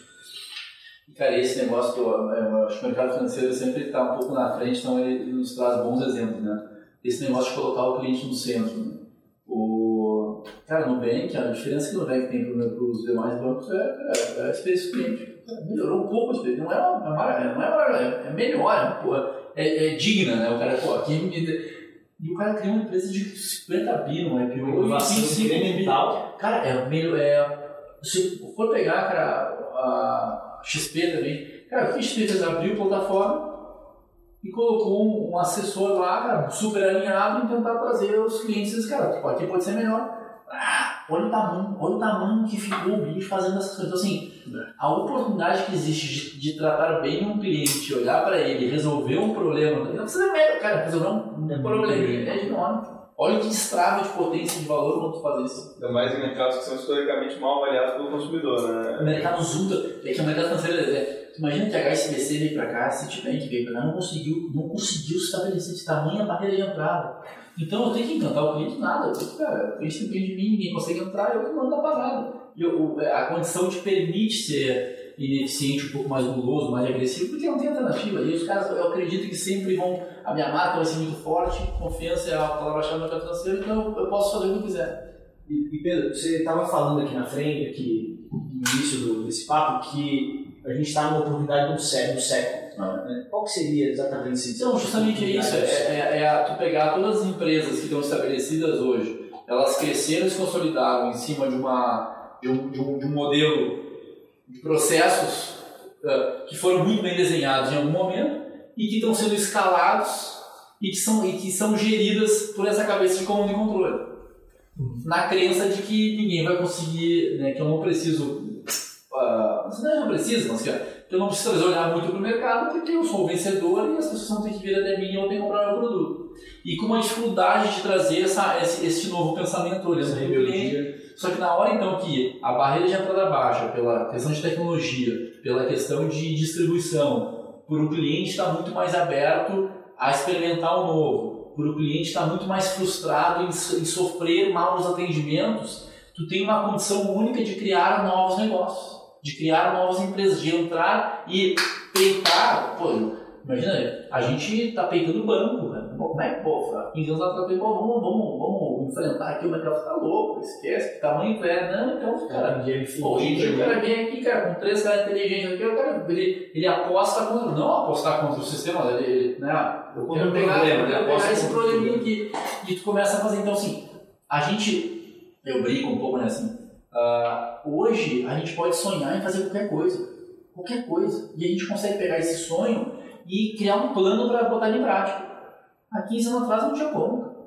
Cara, esse negócio que eu, eu acho que o mercado financeiro sempre está um pouco na frente, então ele nos traz bons exemplos, né? Esse negócio de colocar o cliente no centro. Né? O, cara, no Nubank, a diferença que o Nubank tem para os demais bancos é, é, é a experiência do cliente. Melhorou um pouco a experiência. Não é, uma, é, não é, é melhor, é, é, é digna, né? O cara, pô, aqui e o cara criou uma empresa de 50 bi no IPO. Inovação incremental. Cara, é meio. É, se for pegar, cara, a XP também. Cara, a XP fez abriu plataforma e colocou um, assessor lá, cara, super alinhado em tentar trazer os clientes. Cara, aqui pode ser melhor. Ah, olha o tamanho, olha o tamanho que ficou o bicho fazendo essas coisas. Então, assim, a oportunidade que existe de, de tratar bem um cliente, olhar para ele, resolver um problema, não precisa ver, cara, resolver um, um problema, é enorme. Olha que destrava de potência de valor quando tu faz isso. Ainda mais em mercados que são historicamente mal avaliados pelo consumidor, né? Mercados ultra, é que o mercado financeiro, é, imagina que a HSBC veio para cá, Citibank veio para cá, não conseguiu, não conseguiu estabelecer tamanho a barreira de entrada. Então eu tenho que encantar o cliente nada. Eu, cara, o cliente depende de mim, ninguém consegue entrar, eu que mando a parada. E eu, a condição te permite ser ineficiente, um pouco mais guloso, mais agressivo, porque não tem alternativa. E os caras, eu acredito que sempre vão. A minha marca vai ser muito forte, confiança é a palavra-chave do mercado financeiro, então eu posso fazer o que eu quiser. E, e Pedro, você estava falando aqui na frente, aqui no início do, desse papo, que a gente está numa oportunidade do século. Do século né? Qual que seria exatamente esse Então, justamente isso. É, é, é, tu pegar todas as empresas que estão estabelecidas hoje, elas cresceram e se consolidaram em cima de, uma, de, um, de, um, de um modelo de processos uh, que foram muito bem desenhados em algum momento e que estão sendo escalados e que são, e que são geridas por essa cabeça de comando e controle. Uhum. Na crença de que ninguém vai conseguir, né, que eu não preciso. Uh, não precisa, mas que eu não preciso olhar muito para o mercado porque eu sou o vencedor e as pessoas vão ter que vir até mim e eu tenho que comprar meu produto. E com uma dificuldade de trazer essa, esse, esse novo pensamento olhando para o cliente. Só que na hora então que a barreira de entrada baixa, pela questão de tecnologia, pela questão de distribuição, por o cliente estar muito mais aberto a experimentar o novo, por o cliente estar muito mais frustrado em, em sofrer maus atendimentos, tu tem uma condição única de criar novos negócios de criar novas empresas, de entrar e peitar. Pô, imagina, a gente tá peitando o banco, cara. Como é que, pô, 15 anos atrás, pô, vamos, vamos, vamos enfrentar aqui o mercado tá louco, esquece que tamanho é. Não, então, cara, pô, hoje em o cara vem aqui, cara, com três caras inteligentes aqui, o cara, ele, ele aposta contra, não apostar contra o sistema, ele, ele né, eu quero pegar, problema, eu quero pegar esse probleminha aqui, e tu começa a fazer, então assim, a gente, eu brinco um pouco, né, assim, uh, hoje a gente pode sonhar em fazer qualquer coisa, qualquer coisa, e a gente consegue pegar esse sonho e criar um plano para botar em prática. Há 15 anos atrás não tinha como.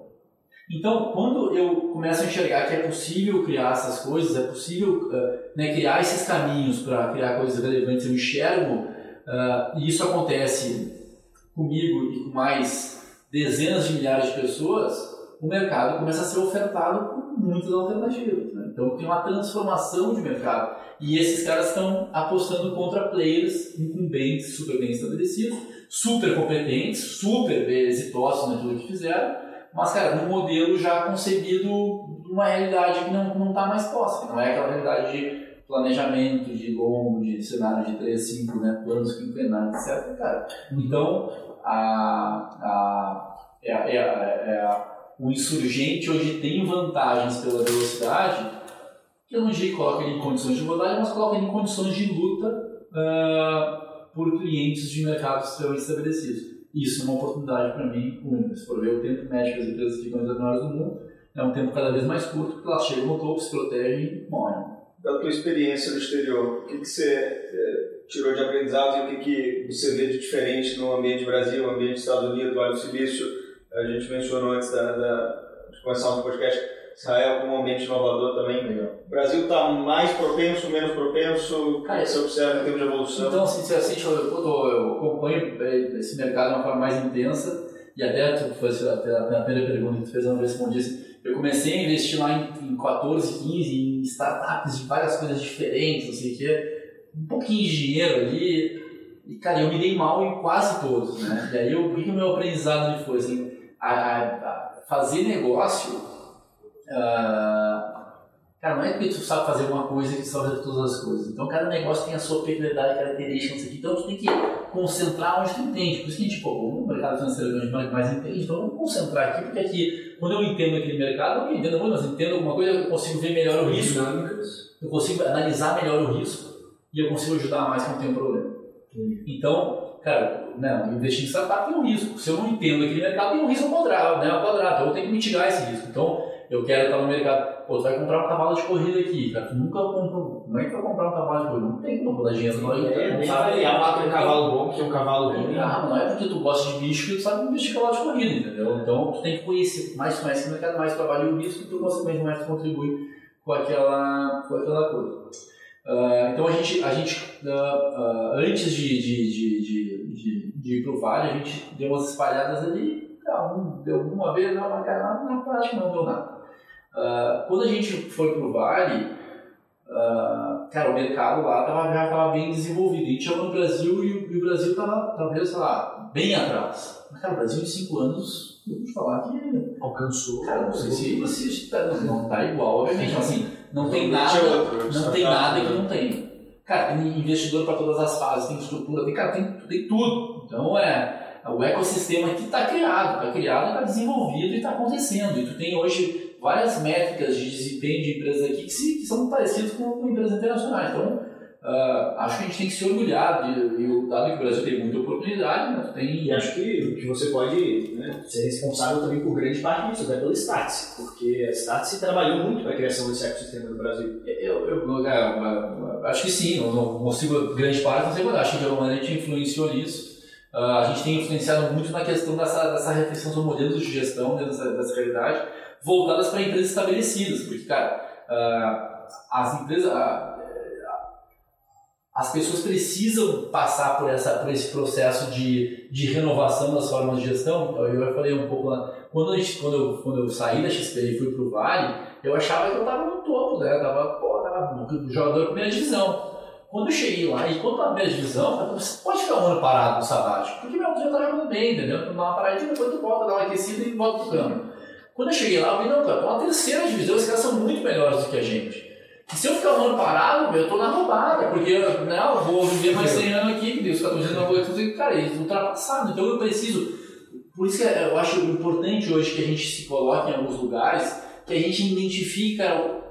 Então, quando eu começo a enxergar que é possível criar essas coisas, é possível uh, né, criar esses caminhos para criar coisas relevantes, eu enxergo, uh, e isso acontece comigo e com mais dezenas de milhares de pessoas, o mercado começa a ser ofertado com muitas alternativas. Então, tem uma transformação de mercado. E esses caras estão apostando contra players incumbentes, super bem estabelecidos, super competentes, super exitosos naquilo que fizeram, mas, cara, num modelo já concebido uma realidade que não está mais posta, não é aquela realidade de planejamento de longo, de cenário de 3, 5, né, planos quinquenais, etc. Cara. Então, a, a, é, é, é, o insurgente hoje tem vantagens pela velocidade, que eu não digo que coloca ele em condições de rodagem, mas coloca ele em condições de luta uh, por clientes de mercados extremamente estabelecidos. Isso é uma oportunidade para mim única. Se for ver o tempo médio que as empresas ficam entre as maiores do mundo, é um tempo cada vez mais curto, porque elas chegam no topo, se protegem e morrem. Da tua experiência no exterior, o que, que você é, tirou de aprendizado e o que, que você vê de diferente no ambiente Brasil, no ambiente Estados Unidos, Vale do Silício? A gente mencionou antes da, da, de começar o podcast Israel como um ambiente inovador também. Legal. O Brasil está mais propenso, menos propenso? Que você observa em termos de evolução? Então, sinceramente, eu, eu, eu acompanho esse mercado de uma forma mais intensa e até tu foi a primeira pergunta que tu fez, eu não respondi assim. Eu comecei a investir lá em, em 14, 15, em startups de várias coisas diferentes, não sei o quê. Um pouquinho de dinheiro ali. E, cara, eu me dei mal em quase todos, né? E aí, o que o meu aprendizado foi? Assim, a, a, a fazer negócio Uh, cara, não é porque tu sabe fazer uma coisa que tu sabe fazer todas as coisas. Então, cada negócio tem a sua peculiaridade, característica, não sei o. Então, tu tem que concentrar onde tu entende. Por isso que a gente, pô, o mercado financeiro é onde mais entende, então vamos concentrar aqui, porque aqui, quando eu entendo aquele mercado, eu entendo muito, mas entendo alguma coisa, eu consigo ver melhor o risco. Eu consigo analisar melhor o risco e eu consigo ajudar mais quando tem um problema. Então, cara, né, investir em startup tem um risco. Se eu não entendo aquele mercado, tem um risco ao quadrado, né, ao quadrado. Então, eu tenho que mitigar esse risco. Então, eu quero estar no mercado. Pô, tu vai comprar um cavalo de corrida aqui, cara. Tu nunca comprou. Como é que vai comprar um cavalo de corrida? Não tem como dar dinheiro não. É, não sabe avaliar um cavalo bom que é um cavalo ruim. Ah, não é porque tu gosta de bicho que tu sabe investir cavalo de corrida, entendeu? Então tu tem que conhecer. Mais tu conhece o mercado, mais trabalha o e tu, consequentemente, mais tu contribui com aquela, com aquela coisa. Uh, então a gente, a gente uh, uh, antes de, de, de, de, de, ir pro vale, a gente deu umas espalhadas ali. Um, deu uma vez, não, mas na prática não deu nada. Uh, quando a gente foi para o Vale, uh, cara, o mercado lá tava, já estava bem desenvolvido. A gente chegou no Brasil e, e o Brasil estava, talvez, sei lá, bem atrás. Mas, cara, o Brasil em cinco anos, eu vou te falar que alcançou. Cara, não sei se, se, se tá, não está igual, obviamente, mas assim, não tem nada, não tem nada que não tem. Cara, tem investidor para todas as fases, tem estrutura, tem, cara, tem, tem tudo. Então é o ecossistema que está criado, está criado, está desenvolvido e está acontecendo. E tu tem hoje várias métricas de desempenho de empresas aqui que, se, que são parecidas com, com, empresas internacionais. Então, uh, acho que a gente tem que se orgulhar, de, e dado que o Brasil tem muita oportunidade, né, tem... E acho que, que você pode né, ser responsável também por grande parte disso, até pela Stats, porque a Stats trabalhou muito para a criação desse ecossistema no Brasil. Eu, eu, eu, eu acho que sim, não, não consigo grande parte, não sei quando, acho que alguma maneira a gente influenciou nisso. Uh, a gente tem influenciado muito na questão dessa, dessa reflexão sobre modelos de gestão dentro dessa, dessa realidade voltadas para empresas estabelecidas, porque, cara, uh, as empresas. Uh, as pessoas precisam passar por, essa, por esse processo de, de renovação das formas de gestão. Eu já falei um pouco lá. Quando, a gente, quando, eu, quando eu saí da XP e fui para o Vale, eu achava que eu estava no topo, né? Eu tava, pô, tava jogador primeira divisão. Quando eu cheguei lá, e quando na primeira divisão, você pode ficar um ano parado no sabático, porque meu já está jogando bem, entendeu? Tu dá uma paradinha, depois tu volta, dá uma aquecida e volta pro campo. Quando eu cheguei lá, eu vi, não, cara, uma terceira divisão, esses caras são muito melhores do que a gente. se eu ficar um ano parado, eu tô na roubada, porque né, eu vou viver mais 100 anos aqui, Deus, 14 anos eu vou cara, isso é ultrapassado. Então eu preciso. Por isso que eu acho importante hoje que a gente se coloque em alguns lugares, que a gente identifica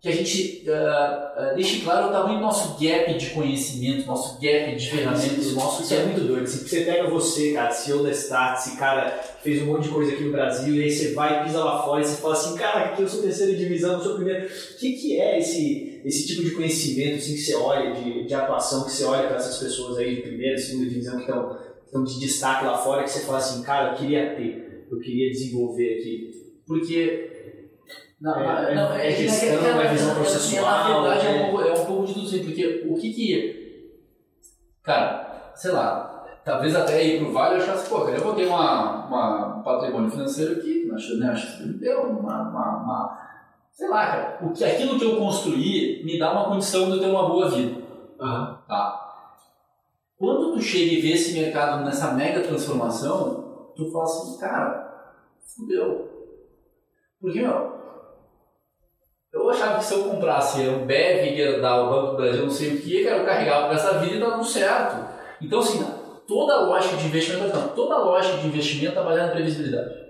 que a gente uh, uh, deixe claro o tamanho do nosso gap de conhecimento, nosso gap de ferramentas, nosso Isso é muito doido. Se você pega você, cara, CEO da Start, esse cara fez um monte de coisa aqui no Brasil, e aí você vai, pisa lá fora e você fala assim, cara, aqui eu sou terceira divisão, eu sou primeiro. O que, que é esse, esse tipo de conhecimento assim, que você olha, de, de atuação, que você olha para essas pessoas aí de primeira, segunda divisão que estão, estão de destaque lá fora, que você fala assim, cara, eu queria ter, eu queria desenvolver aqui. Porque não, É- não, é é, é, que- é visão é- é- processual, Na verdade, é, é- um pouco, é um pouco de tudo isso porque o que que. Cara, sei lá, talvez até ir pro Vale eu achasse, pô, cara, eu vou ter uma, uma, um patrimônio financeiro aqui, que acho, né, acho que me deu uma, uma, uma- Sei lá, cara, o que, aquilo que eu construí me dá uma condição de eu ter uma boa vida. Tá? Quando tu chega e vê esse mercado nessa mega transformação, tu fala assim, cara, fudeu. Porque, meu, eu achava que se eu comprasse um BEV, Gerdau, Banco do Brasil, não sei o que, cara, eu carregava essa vida e tá tudo certo. Então, assim, toda a lógica de investimento, não, toda a lógica de investimento baseada na previsibilidade.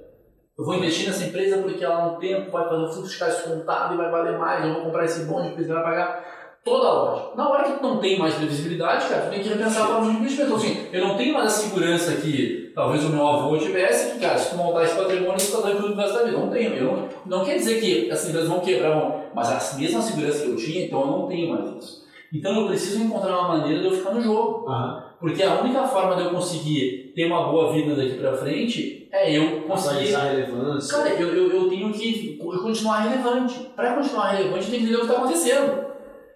Eu vou investir nessa empresa porque ela no tempo vai fazer o fluxo de caixa descontado e vai valer mais, eu vou comprar esse bonde porque você vai pagar toda a lógica. Na hora que não tem mais previsibilidade, cara, tu tem que repensar a forma de investimento. Então, assim, eu não tenho mais a segurança que talvez o meu avô tivesse, que, cara, se tu montar esse patrimônio, você está dando o resto da vida. Não tenho. Eu não, não quer dizer que as empresas vão quebrar, vão, mas a mesma segurança que eu tinha, então eu não tenho mais isso. Então eu preciso encontrar uma maneira de eu ficar no jogo. Porque a única forma de eu conseguir ter uma boa vida daqui pra frente é eu conseguir a relevância. Cara, eu, eu, eu tenho que continuar relevante. Para continuar relevante, eu tenho que entender o que está acontecendo.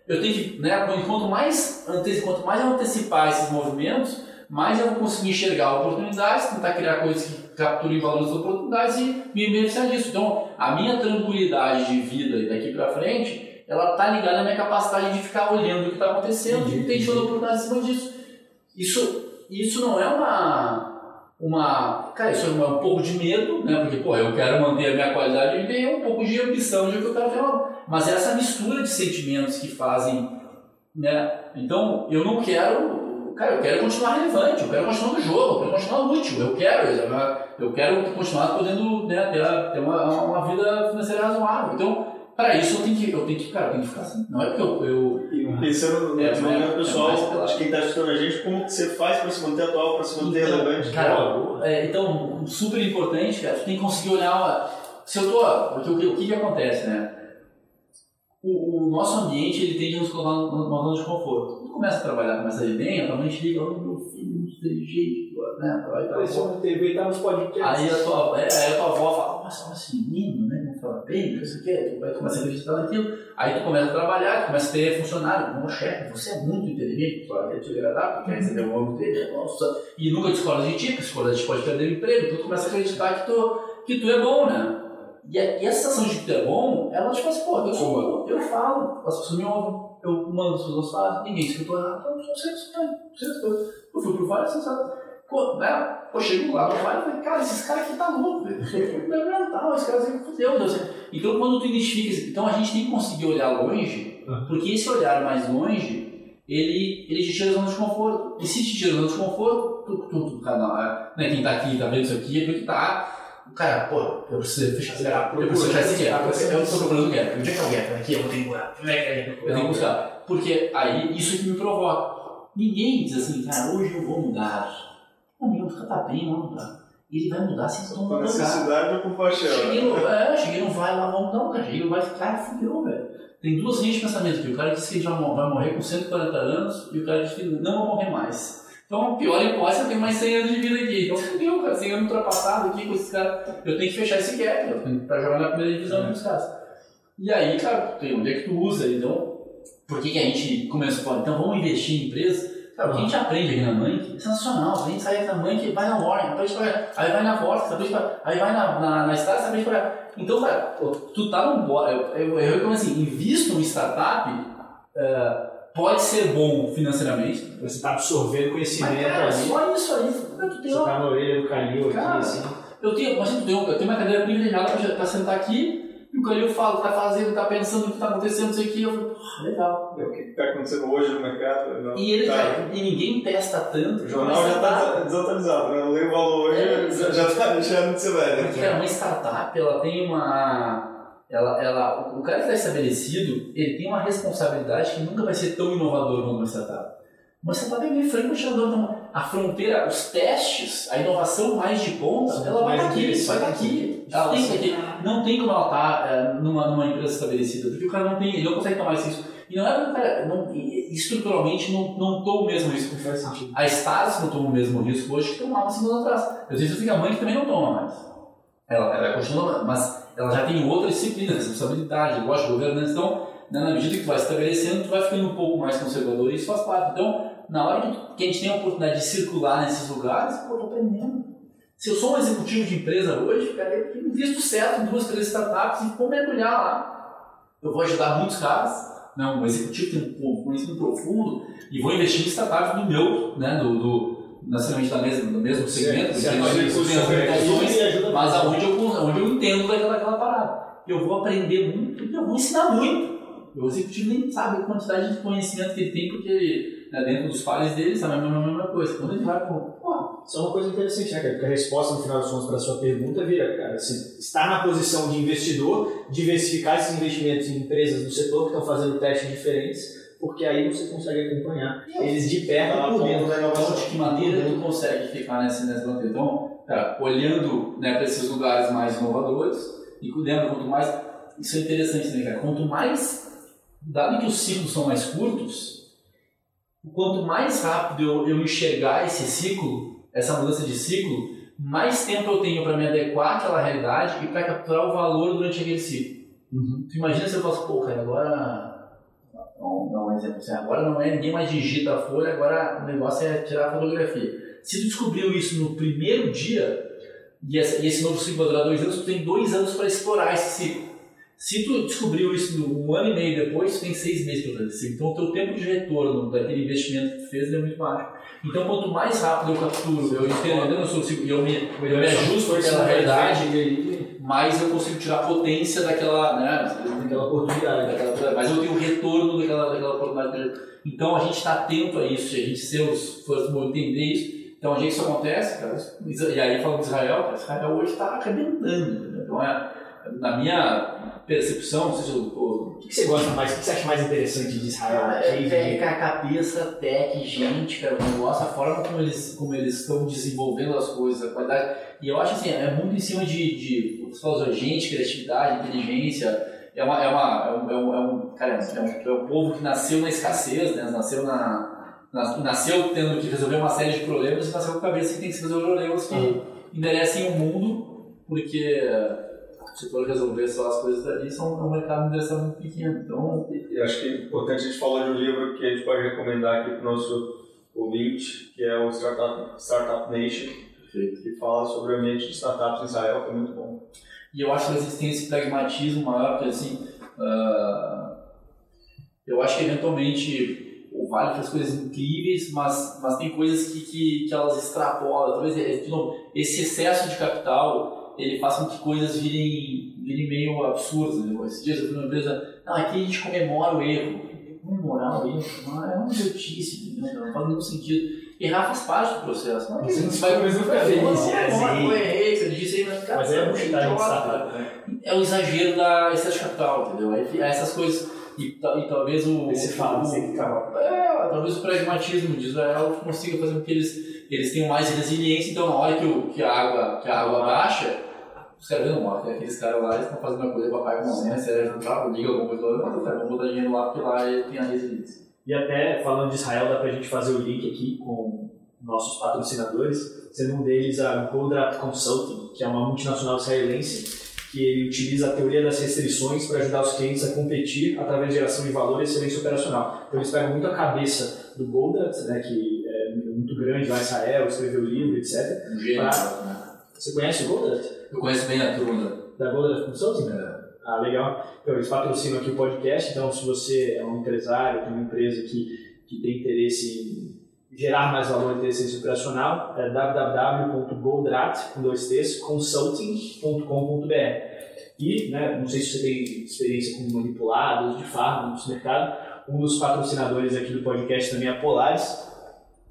Eu tenho que, né, quanto mais, quanto mais eu antecipar esses movimentos, mais eu vou conseguir enxergar oportunidades, tentar criar coisas que capturem valor das oportunidades e me beneficiar disso. Então, a minha tranquilidade de vida daqui para frente, ela tá ligada à minha capacidade de ficar olhando o que está acontecendo e identificando oportunidades em cima disso. Isso, isso não é uma uma. Cara, isso é um, é um pouco de medo, né? Porque, pô, eu quero manter a minha qualidade de vida e é um pouco de ambição de que eu quero ter uma. Mas é essa mistura de sentimentos que fazem, né? Então, eu não quero. Cara, eu quero continuar relevante, eu quero continuar no jogo, eu quero continuar útil, eu quero, eu- eu quero continuar podendo né, ter, ter uma, uma vida financeira razoável. Então, para isso eu tenho que, eu tenho que, cara, eu tenho que ficar assim. Não é porque eu, eu pensando no É, desenvolvimento é, pessoal, é pela- de quem está escutando a gente, como que você faz para se manter atual, para se manter Então, relevante? Cara, é, então, super importante, cara, tu tem que conseguir olhar. uma- Se eu tô. Porque o que, o que, que acontece, né? O, o nosso ambiente ele tende a nos colocar numa zona de conforto. Começa a trabalhar, começa a ir bem, a tua mente liga, oh, meu filho, não sei jeito, né? Vai, vai, na TV, tá nos podcasts. Aí a tua, é, aí a tua avó fala, nossa, olha esse menino, né? Não fala bem, não sei o quê. Tu vai começa a acreditar naquilo. Aí tu começa a trabalhar, tu começa a ter funcionário. Não, chefe, você é muito inteligente, tu quer te agradar, tu quer receber um ônibus dele, nossa. E nunca discorda de ti, porque discorda de ti pode perder o emprego. Então tu começa a acreditar que tu, que tu é bom, né? E, a, e essa sensação de que tu é bom, ela te faz, pô, eu sou bom, eu falo, as pessoas me ouvem, eu mando, as pessoas fazem, ninguém escutou errado, então eu sempre escutando. Eu fui pro Vale, você sabe. Pô, né? Pô, chego lá no Vale e falei, cara, esses caras aqui tá louco, velho. Fundamental, esses caras aqui fudeu, Deus. Então quando tu identifica, então a gente tem que conseguir olhar longe, porque esse olhar mais longe, ele, ele te tira da zona de conforto. E se te tira da zona de conforto, tu, tu, tu cara, né, quem tá aqui, tá vendo isso aqui, é porque tá. Cara, pô, eu preciso fechar esse gap, eu preciso fechar esse gap, eu tô procurando o gap. Onde é que é o gap? Aqui, eu tenho que buscar. Onde é que é? Eu tenho que buscar. Porque aí, isso que me provoca. Ninguém diz assim, cara, hoje eu vou mudar. Não, ninguém fica tá bem, não mudar. Ele vai mudar se todo mundo mudar. necessidade ou com paixão? Cheguei no, é, cheguei no vai lá, vamos não, cara. Cheguei no vai, cara, fudeu, velho. Tem duas linhas de pensamento aqui. O cara disse que ele já vai morrer com 140 anos e o cara disse que não vai morrer mais. Então, pior hipótese, eu tenho mais 100 anos de vida aqui. Então, fudeu, cara. 100 anos ultrapassado aqui com esses caras. Eu tenho que fechar esse gap, que pra jogar na primeira divisão com os caras. E aí, cara, onde é que tu usa? Então, por que, que a gente começou a? Então, vamos investir em empresa? Cara, o que a gente aprende aqui na Mank é sensacional. A gente sai da Mank, vai na Warren, aprende pra aí vai na Vortex, aprende pra aí vai na, na, na Stars, aprende pra Então, cara, tu tá bo- Eu, eu, eu recomendo assim, invista numa startup, eh, pode ser bom financeiramente, Você tá absorvendo mas, conhecimento cara, ali. só isso aí, tu tem Você uma tá na orelha do Calil aqui, assim. eu tenho, imagina, eu tenho, eu tenho uma cadeira privilegiada pra sentar aqui e o Calil fala o que tá fazendo, o que tá pensando, o que tá acontecendo, não sei o que. Eu falei, porra, legal. É o que está acontecendo hoje no mercado. Não, E, ele tá. já- e ninguém testa tanto. O jornal já está desatualizado, né? Eu leio o valor hoje, É, já já está deixando de ser velho. Porque cara, uma startup, ela tem uma. Ela, ela, o cara que está estabelecido, ele tem uma responsabilidade que nunca vai ser tão inovador quanto uma startup. Uma startup é meio franco tirando a fronteira, os testes, a inovação mais de ponta, Sim, ela vai estar aqui, vai estar interessante. aqui. Ela tem aqui. Não tem como ela estar numa, numa empresa estabelecida, porque o cara não tem, ele não consegue tomar esse risco. E não é porque o cara, não, estruturalmente, não, não toma o mesmo risco. A Stars não toma o mesmo risco hoje que tomava cinco anos atrás. Eu sei que a mãe que também não toma mais. Ela, ela continua, mas ela já tem outra disciplina, responsabilidade, lógico, governança. Então, né, na medida que tu vai estabelecendo, tu vai ficando um pouco mais conservador e isso faz parte. Então, na hora que, que a gente tem a oportunidade de circular nesses lugares, pô, eu tô aprendendo. Se eu sou um executivo de empresa hoje, cara, eu invisto certo em duas, três startups e vou mergulhar lá. Eu vou ajudar muitos caras, não, um executivo tem um conhecimento profundo e vou investir em startups do meu, né, do, do necessariamente da mesma, do mesmo segmento, ajuda mas muito. aonde eu, onde eu entendo daquela, daquela parada. Eu vou aprender muito e eu vou ensinar muito. O executivo nem sabe a quantidade de conhecimento que ele tem, porque né, dentro dos pares dele sabe a mesma, a mesma coisa. Quando ele vai com, pô, Isso é uma coisa interessante, né, cara? Porque a resposta no final das contas para a sua pergunta vira, cara, se estar na posição de investidor, diversificar esses investimentos em empresas do setor que estão fazendo testes diferentes, porque aí você consegue acompanhar eles de perto Tá e por dentro. Então, de que maneira tu consegue ficar nesse, nesse bandeira? Então, cara, olhando né, para esses lugares mais inovadores e cuidando, quanto mais. Isso é interessante também, cara. Quanto mais. Dado que os ciclos são mais curtos, quanto mais rápido eu, eu enxergar esse ciclo, essa mudança de ciclo, mais tempo eu tenho para me adequar àquela realidade e para capturar o valor durante aquele ciclo. Tu imagina se eu faço, pô, cara, agora. Vamos dar um exemplo assim, agora não é ninguém mais digita a folha, agora o negócio é tirar a fotografia. Se tu descobriu isso no primeiro dia, e esse novo ciclo vai durar dois anos, tu tem dois anos para explorar esse ciclo. Se tu descobriu isso um ano e meio depois, tem seis meses para fazer ciclo. Então o teu tempo de retorno daquele investimento que tu fez é muito baixo. Então quanto mais rápido eu capturo, eu entendo, eu sou eu me, eu me ajusto àquela realidade, mais eu consigo tirar a potência daquela, né, Aquela oportunidade. daquela, mas eu tenho o retorno daquela, daquela oportunidade. Então a gente está atento a isso, a gente ser os first entender isso. Então a gente isso acontece, cara, e aí falando de Israel, Israel hoje está arrebentando. entendeu? Então é, na minha percepção, não sei se eu, O que que você gosta mais? O que você acha mais interessante de Israel? Cara, Cave? é, cara, cabeça, tech, gente, cara, o negócio, a forma como eles, como eles estão desenvolvendo as coisas, a qualidade. E eu acho assim, é muito em cima de, de você falou, gente, criatividade, inteligência. É uma, é uma, é um, é um, é um- cara, é um, é um povo que nasceu na escassez, né? Nasceu na, na- nasceu tendo que resolver uma série de problemas e nasceu com a cabeça que tem que se resolver problemas que enderecem o mundo, porque se for resolver só as coisas dali, são é um mercado de endereçar muito pequeno. Então, E acho que é importante a gente falar de um livro que a gente pode recomendar aqui para o nosso ouvinte, que é o Startup, Startup Nation, que fala sobre o ambiente de startups em Israel, que é muito bom. E eu acho que eles têm esse pragmatismo maior, porque assim, ah, eu acho que eventualmente o Vale faz coisas incríveis, mas, mas tem coisas que, que, que elas extrapolam. Talvez, é, de novo, esse excesso de capital, ele faz com que coisas virem, virem meio absurdas. Né? Esses dias eu fui numa empresa, não, aqui a gente comemora o erro. Comemorar o erro? Não, é uma idiotice, entendeu? não faz nenhum sentido. Errar faz parte do processo. Não é Você a não vai Não, é, não, sim. eu errei, você disse aí, mas cara, Mas é idiota, startup, né? é o exagero da de capital, entendeu? Aí, essas coisas. E, e talvez o. Você fala, que acaba. é, talvez o pragmatismo de Israel consiga fazer com que eles, eles tenham mais resiliência. Então, na hora que, o, que, a, água, que a água baixa, os caras ó, que aqueles caras lá eles estão fazendo uma coisa, papai com mamãe, sério, juntar, liga alguma coisa lá, não, vamos botar dinheiro lá porque lá ele tem a resiliência. E até falando de Israel, dá pra gente fazer o link aqui com nossos patrocinadores, sendo um deles a Goldrat Consulting, que é uma multinacional israelense que ele utiliza a teoria das restrições para ajudar os clientes a competir através de geração de valor e excelência operacional. Então eles pegam muito a cabeça do Goldrat, né, que é muito grande lá em Israel, escreveu livro, etc. Um gênio, Ah. né? Você conhece o Goldrat? Eu conheço bem a turma. Da Goldrat Consulting? Ah, legal. Então, eles patrocinam aqui o podcast, então se você é um empresário, tem uma empresa que, que tem interesse em gerar mais valor e inteligência operacional, é www.goldrat, com dois T's, consulting.com.br. E, né, não sei se você tem experiência com manipulados de fármacos no mercado, um dos patrocinadores aqui do podcast também é a Polaris,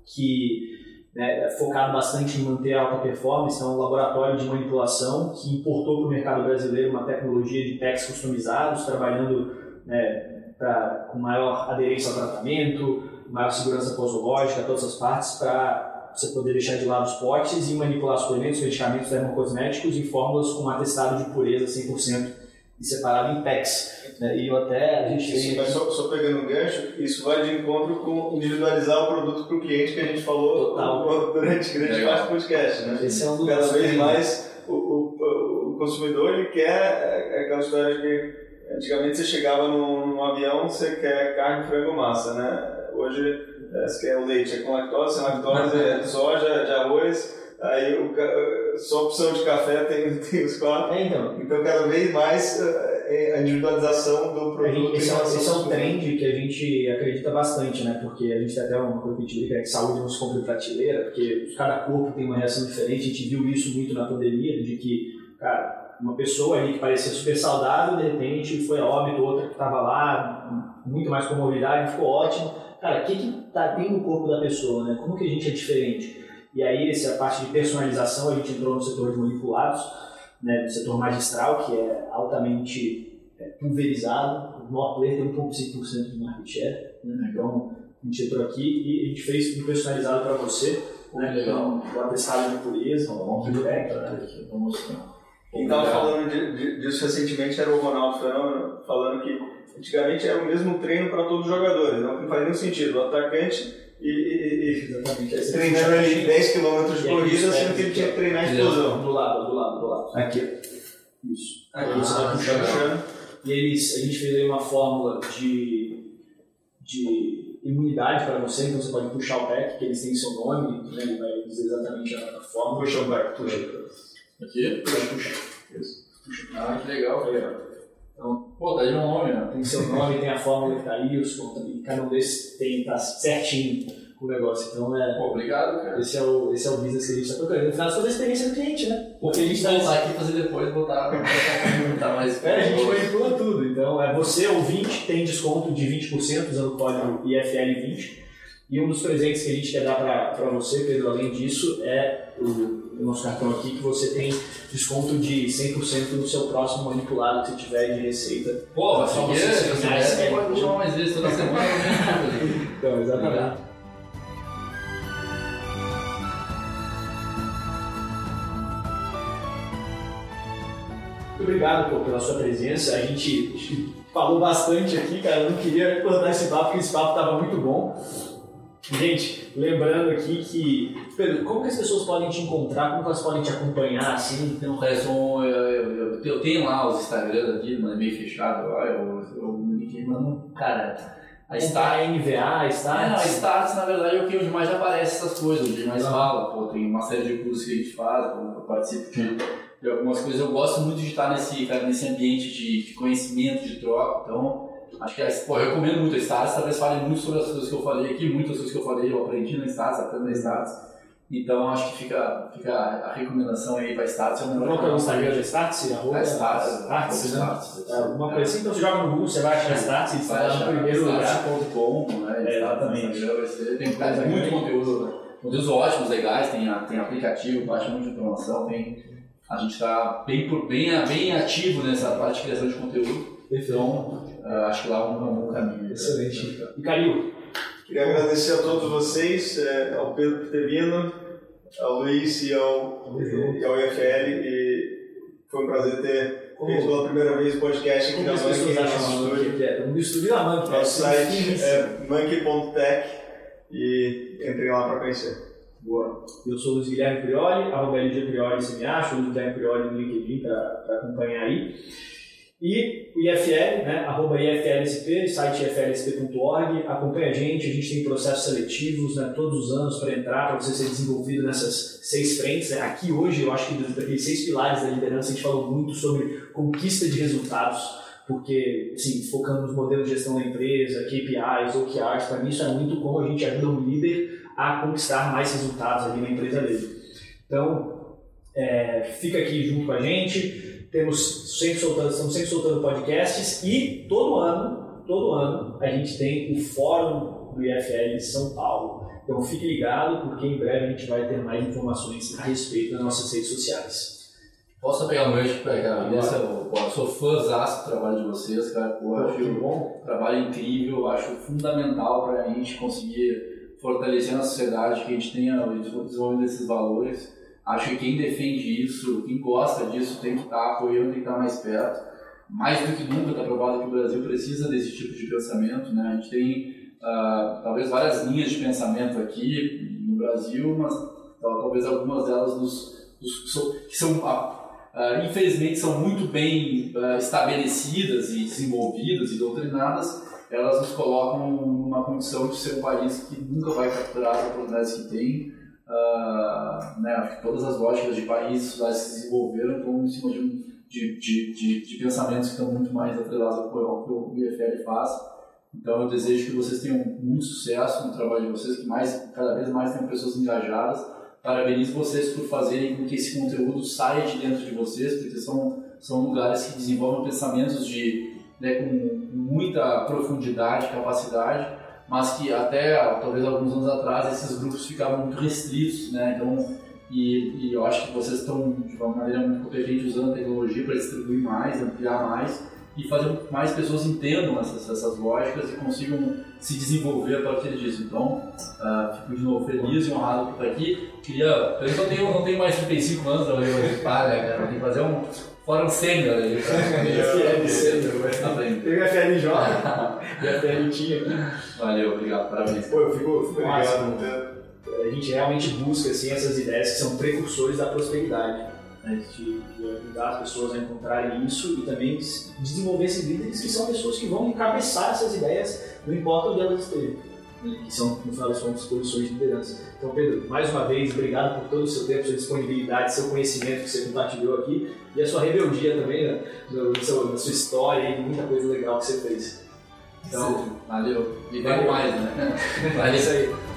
que né, focado bastante em manter alta performance, é um laboratório de manipulação que importou para o mercado brasileiro uma tecnologia de packs customizados, trabalhando né, pra, com maior aderência ao tratamento, maior segurança posológica, todas as partes, para você poder deixar de lado os potes e manipular suplementos, medicamentos dermocosméticos em fórmulas com atestado de pureza 100% e separado em packs. Né? E eu até, a gente tem... Mas só, só, pegando um gancho, isso vai de encontro com individualizar o produto para o cliente que a gente falou Total. durante grande parte do podcast. Né? Esse é um Cada vez mais o, o, o, consumidor ele quer é, é aquela história de que antigamente você chegava num, num avião, você quer carne, frango, massa, né? Hoje é, você quer o leite, é com lactose, sem lactose, é de soja, de arroz, aí o, só opção de café tem, tem os quatro. É, então. então, cada vez mais é, a individualização do produto. Esse, é, esse é um trend que a gente acredita bastante, né? Porque a gente tem até uma coisa que a gente brinca, que saúde não se compra em prateleira, porque cada corpo tem uma reação diferente. A gente viu isso muito na pandemia, de que, cara, uma pessoa ali que parecia super saudável, de repente foi a óbito, outra que estava lá, muito mais comorbidade, ficou ótimo. Cara, o que, que tá, tem no corpo da pessoa, né? Como que a gente é diferente? E aí, essa parte de personalização, a gente entrou no setor de manipulados, né, no setor magistral, que é altamente é, pulverizado. O maior player tem 1,5% de market share. Né? Então, a gente entrou aqui e a gente fez tudo personalizado para você. Né? Legal. Então, o atestado de pureza, um feedback. Vamos mostrar. Quem estava falando de, de, disso recentemente era o Ronaldo Fenômeno, falando que antigamente era o mesmo treino para todos os jogadores, não faz nenhum sentido. O atacante e, e, e treinando ali 10 km de corrida, sendo que ele tinha que treinar a explosão. Do lado, do lado, do lado. Aqui. Isso. Aqui, ah, você vai puxando. puxando. E eles, a gente fez aí uma fórmula de, de imunidade para você, então você pode puxar o pack, que eles têm seu nome, né, ele vai dizer exatamente a, a fórmula. Puxa o pack, puxa. Aqui? Puxa, puxa. Isso. Puxa. Ah, que legal, cara. Então, pô, tá aí um nome, né? Tem seu nome, tem a fórmula que tá aí, os, e cada um desses tem, tá certinho o negócio. Então é. Obrigado, cara. Esse é o, esse é o business que a gente está procurando. No final, toda a experiência do cliente, né? Porque a gente vai voltar aqui fazer depois, botar, botar mais. É, a gente manipula tudo. Então, é você, ouvinte, tem desconto de 20% usando o código IFL20. E um dos presentes que a gente quer dar para você, Pedro, além disso, é o o nosso cartão aqui que você tem desconto de 100% no seu próximo manipulado que você tiver de receita. Pô, só você se você pode chamar mais vezes toda semana. Né? então, exatamente. Muito obrigado pela sua presença. A gente falou bastante aqui, cara. Eu não queria cortar esse papo, porque esse papo estava muito bom. Gente, lembrando aqui que. Pedro, como que as pessoas podem te encontrar? Como que elas podem te acompanhar assim? Não, é só, eu, eu, eu, tenho lá os Instagrams aqui, mas é meio fechado. Eu, eu, me mano, cara. A Star, NVA, a Star. É, não, a Stars, na verdade, é o que onde mais aparece essas coisas, onde mais fala. Pô, tem uma série de cursos que a gente faz, eu participo de, de algumas coisas. Eu gosto muito de estar nesse, cara, nesse ambiente de, de conhecimento, de troca. Então, Acho que, pô, eu recomendo muito a Stars, talvez fale muito sobre as coisas que eu falei aqui, muitas coisas que eu falei eu aprendi na Stars, aprendo na Stars. Então acho que fica, fica a recomendação aí para. É o Qual é o Instagram da Stars? Arroba Stars. Stars, né? Alguma coisa assim, então você joga no Google, você vai achar e está lá no primeiro lugar. Stars.com, né? É, exatamente. Tem muito conteúdo, né? conteúdos ótimos, legais, tem, tem aplicativo, baixa muita informação, tem, a gente está bem, bem, bem ativo nessa parte de criação de conteúdo. Então, uh, acho que lá é um, bom caminho. Excelente. E Calil? Queria agradecer a todos vocês, é, ao Pedro por ter vindo, ao Luiz e ao, e ao IFL. E foi um prazer ter Como? feito pela primeira vez o podcast aqui Como na Monkey. Nosso estúdio. É, no estúdio da Monkey. Nosso site é monkey.tech e entrem lá para conhecer. Boa. Eu sou o Luiz Guilherme Prioli, arroba LG Prioli você me acha, Luiz Guilherme Prioli no LinkedIn para acompanhar aí. E o IFL, né, arroba IFLSP, site iflsp.org, acompanha a gente, a gente tem processos seletivos né, todos os anos para entrar, para você ser desenvolvido nessas seis frentes. Né. Aqui hoje, eu acho que daqueles seis pilares da liderança, a gente falou muito sobre conquista de resultados, porque, assim, focando nos modelos de gestão da empresa, KPIs, OKRs, para mim isso é muito como a gente ajuda um líder a conquistar mais resultados ali na empresa dele. Então, é, fica aqui junto com a gente, temos sempre soltando, estamos sempre soltando podcasts e todo ano, todo ano, a gente tem o fórum do IFL de São Paulo. Então fique ligado, porque em breve a gente vai ter mais informações a respeito das nossas redes sociais. Posso pegar um gancho para agradecer? Eu, eu sou fãzaço do trabalho de vocês, cara. Pô, acho que bom. trabalho incrível, acho fundamental para a gente conseguir fortalecer na sociedade, que a gente tenha desenvolvido esses valores. Acho que quem defende isso, quem gosta disso, tem que estar tá apoiando, tem que estar tá mais perto. Mais do que nunca está provado que o Brasil precisa desse tipo de pensamento. Né? A gente tem uh, talvez várias linhas de pensamento aqui no Brasil, mas talvez algumas delas nos, nos, que são uh, infelizmente são muito bem uh, estabelecidas e desenvolvidas e doutrinadas, elas nos colocam numa condição de ser um país que nunca vai capturar as oportunidades que tem. Uh, né, todas as lógicas de países que se desenvolveram em cima de, de, de, de, pensamentos que estão muito mais atrelados ao que o IFL faz. Então eu desejo que vocês tenham muito sucesso no trabalho de vocês, que mais, cada vez mais tenham pessoas engajadas Parabenizo vocês por fazerem com que esse conteúdo saia de dentro de vocês, porque são, são lugares que desenvolvem pensamentos de, né, com muita profundidade, capacidade, mas que até talvez alguns anos atrás esses grupos ficavam muito restritos, né? Então, e, e eu acho que vocês estão de uma maneira muito competente usando a tecnologia para distribuir mais, ampliar mais e fazer mais pessoas entendam essas, essas lógicas e consigam se desenvolver a partir disso. Então, uh, fico de novo feliz e honrado por estar aqui. Queria, eu não tenho, não tenho mais 35 anos para de palha, cara, tem que fazer um fora um sênior aí. FL sênior, Tem o FL jovem, o FL tinha aqui. Valeu, obrigado, parabéns. Pô, eu fico, fico obrigado. A gente realmente busca assim, essas ideias que são precursores da prosperidade né, de, de, ajudar as pessoas a encontrarem isso e também desenvolver esses líderes que são pessoas que vão encabeçar essas ideias, não importa onde elas estejam, né, que são, no final das contas, posições de liderança. Então, Pedro, mais uma vez, obrigado por todo o seu tempo, sua disponibilidade, seu conhecimento que você compartilhou aqui e a sua rebeldia também, né, seu, na sua história e muita coisa legal que você fez. Então, valeu. E vem mais, né? Valeu. É isso aí.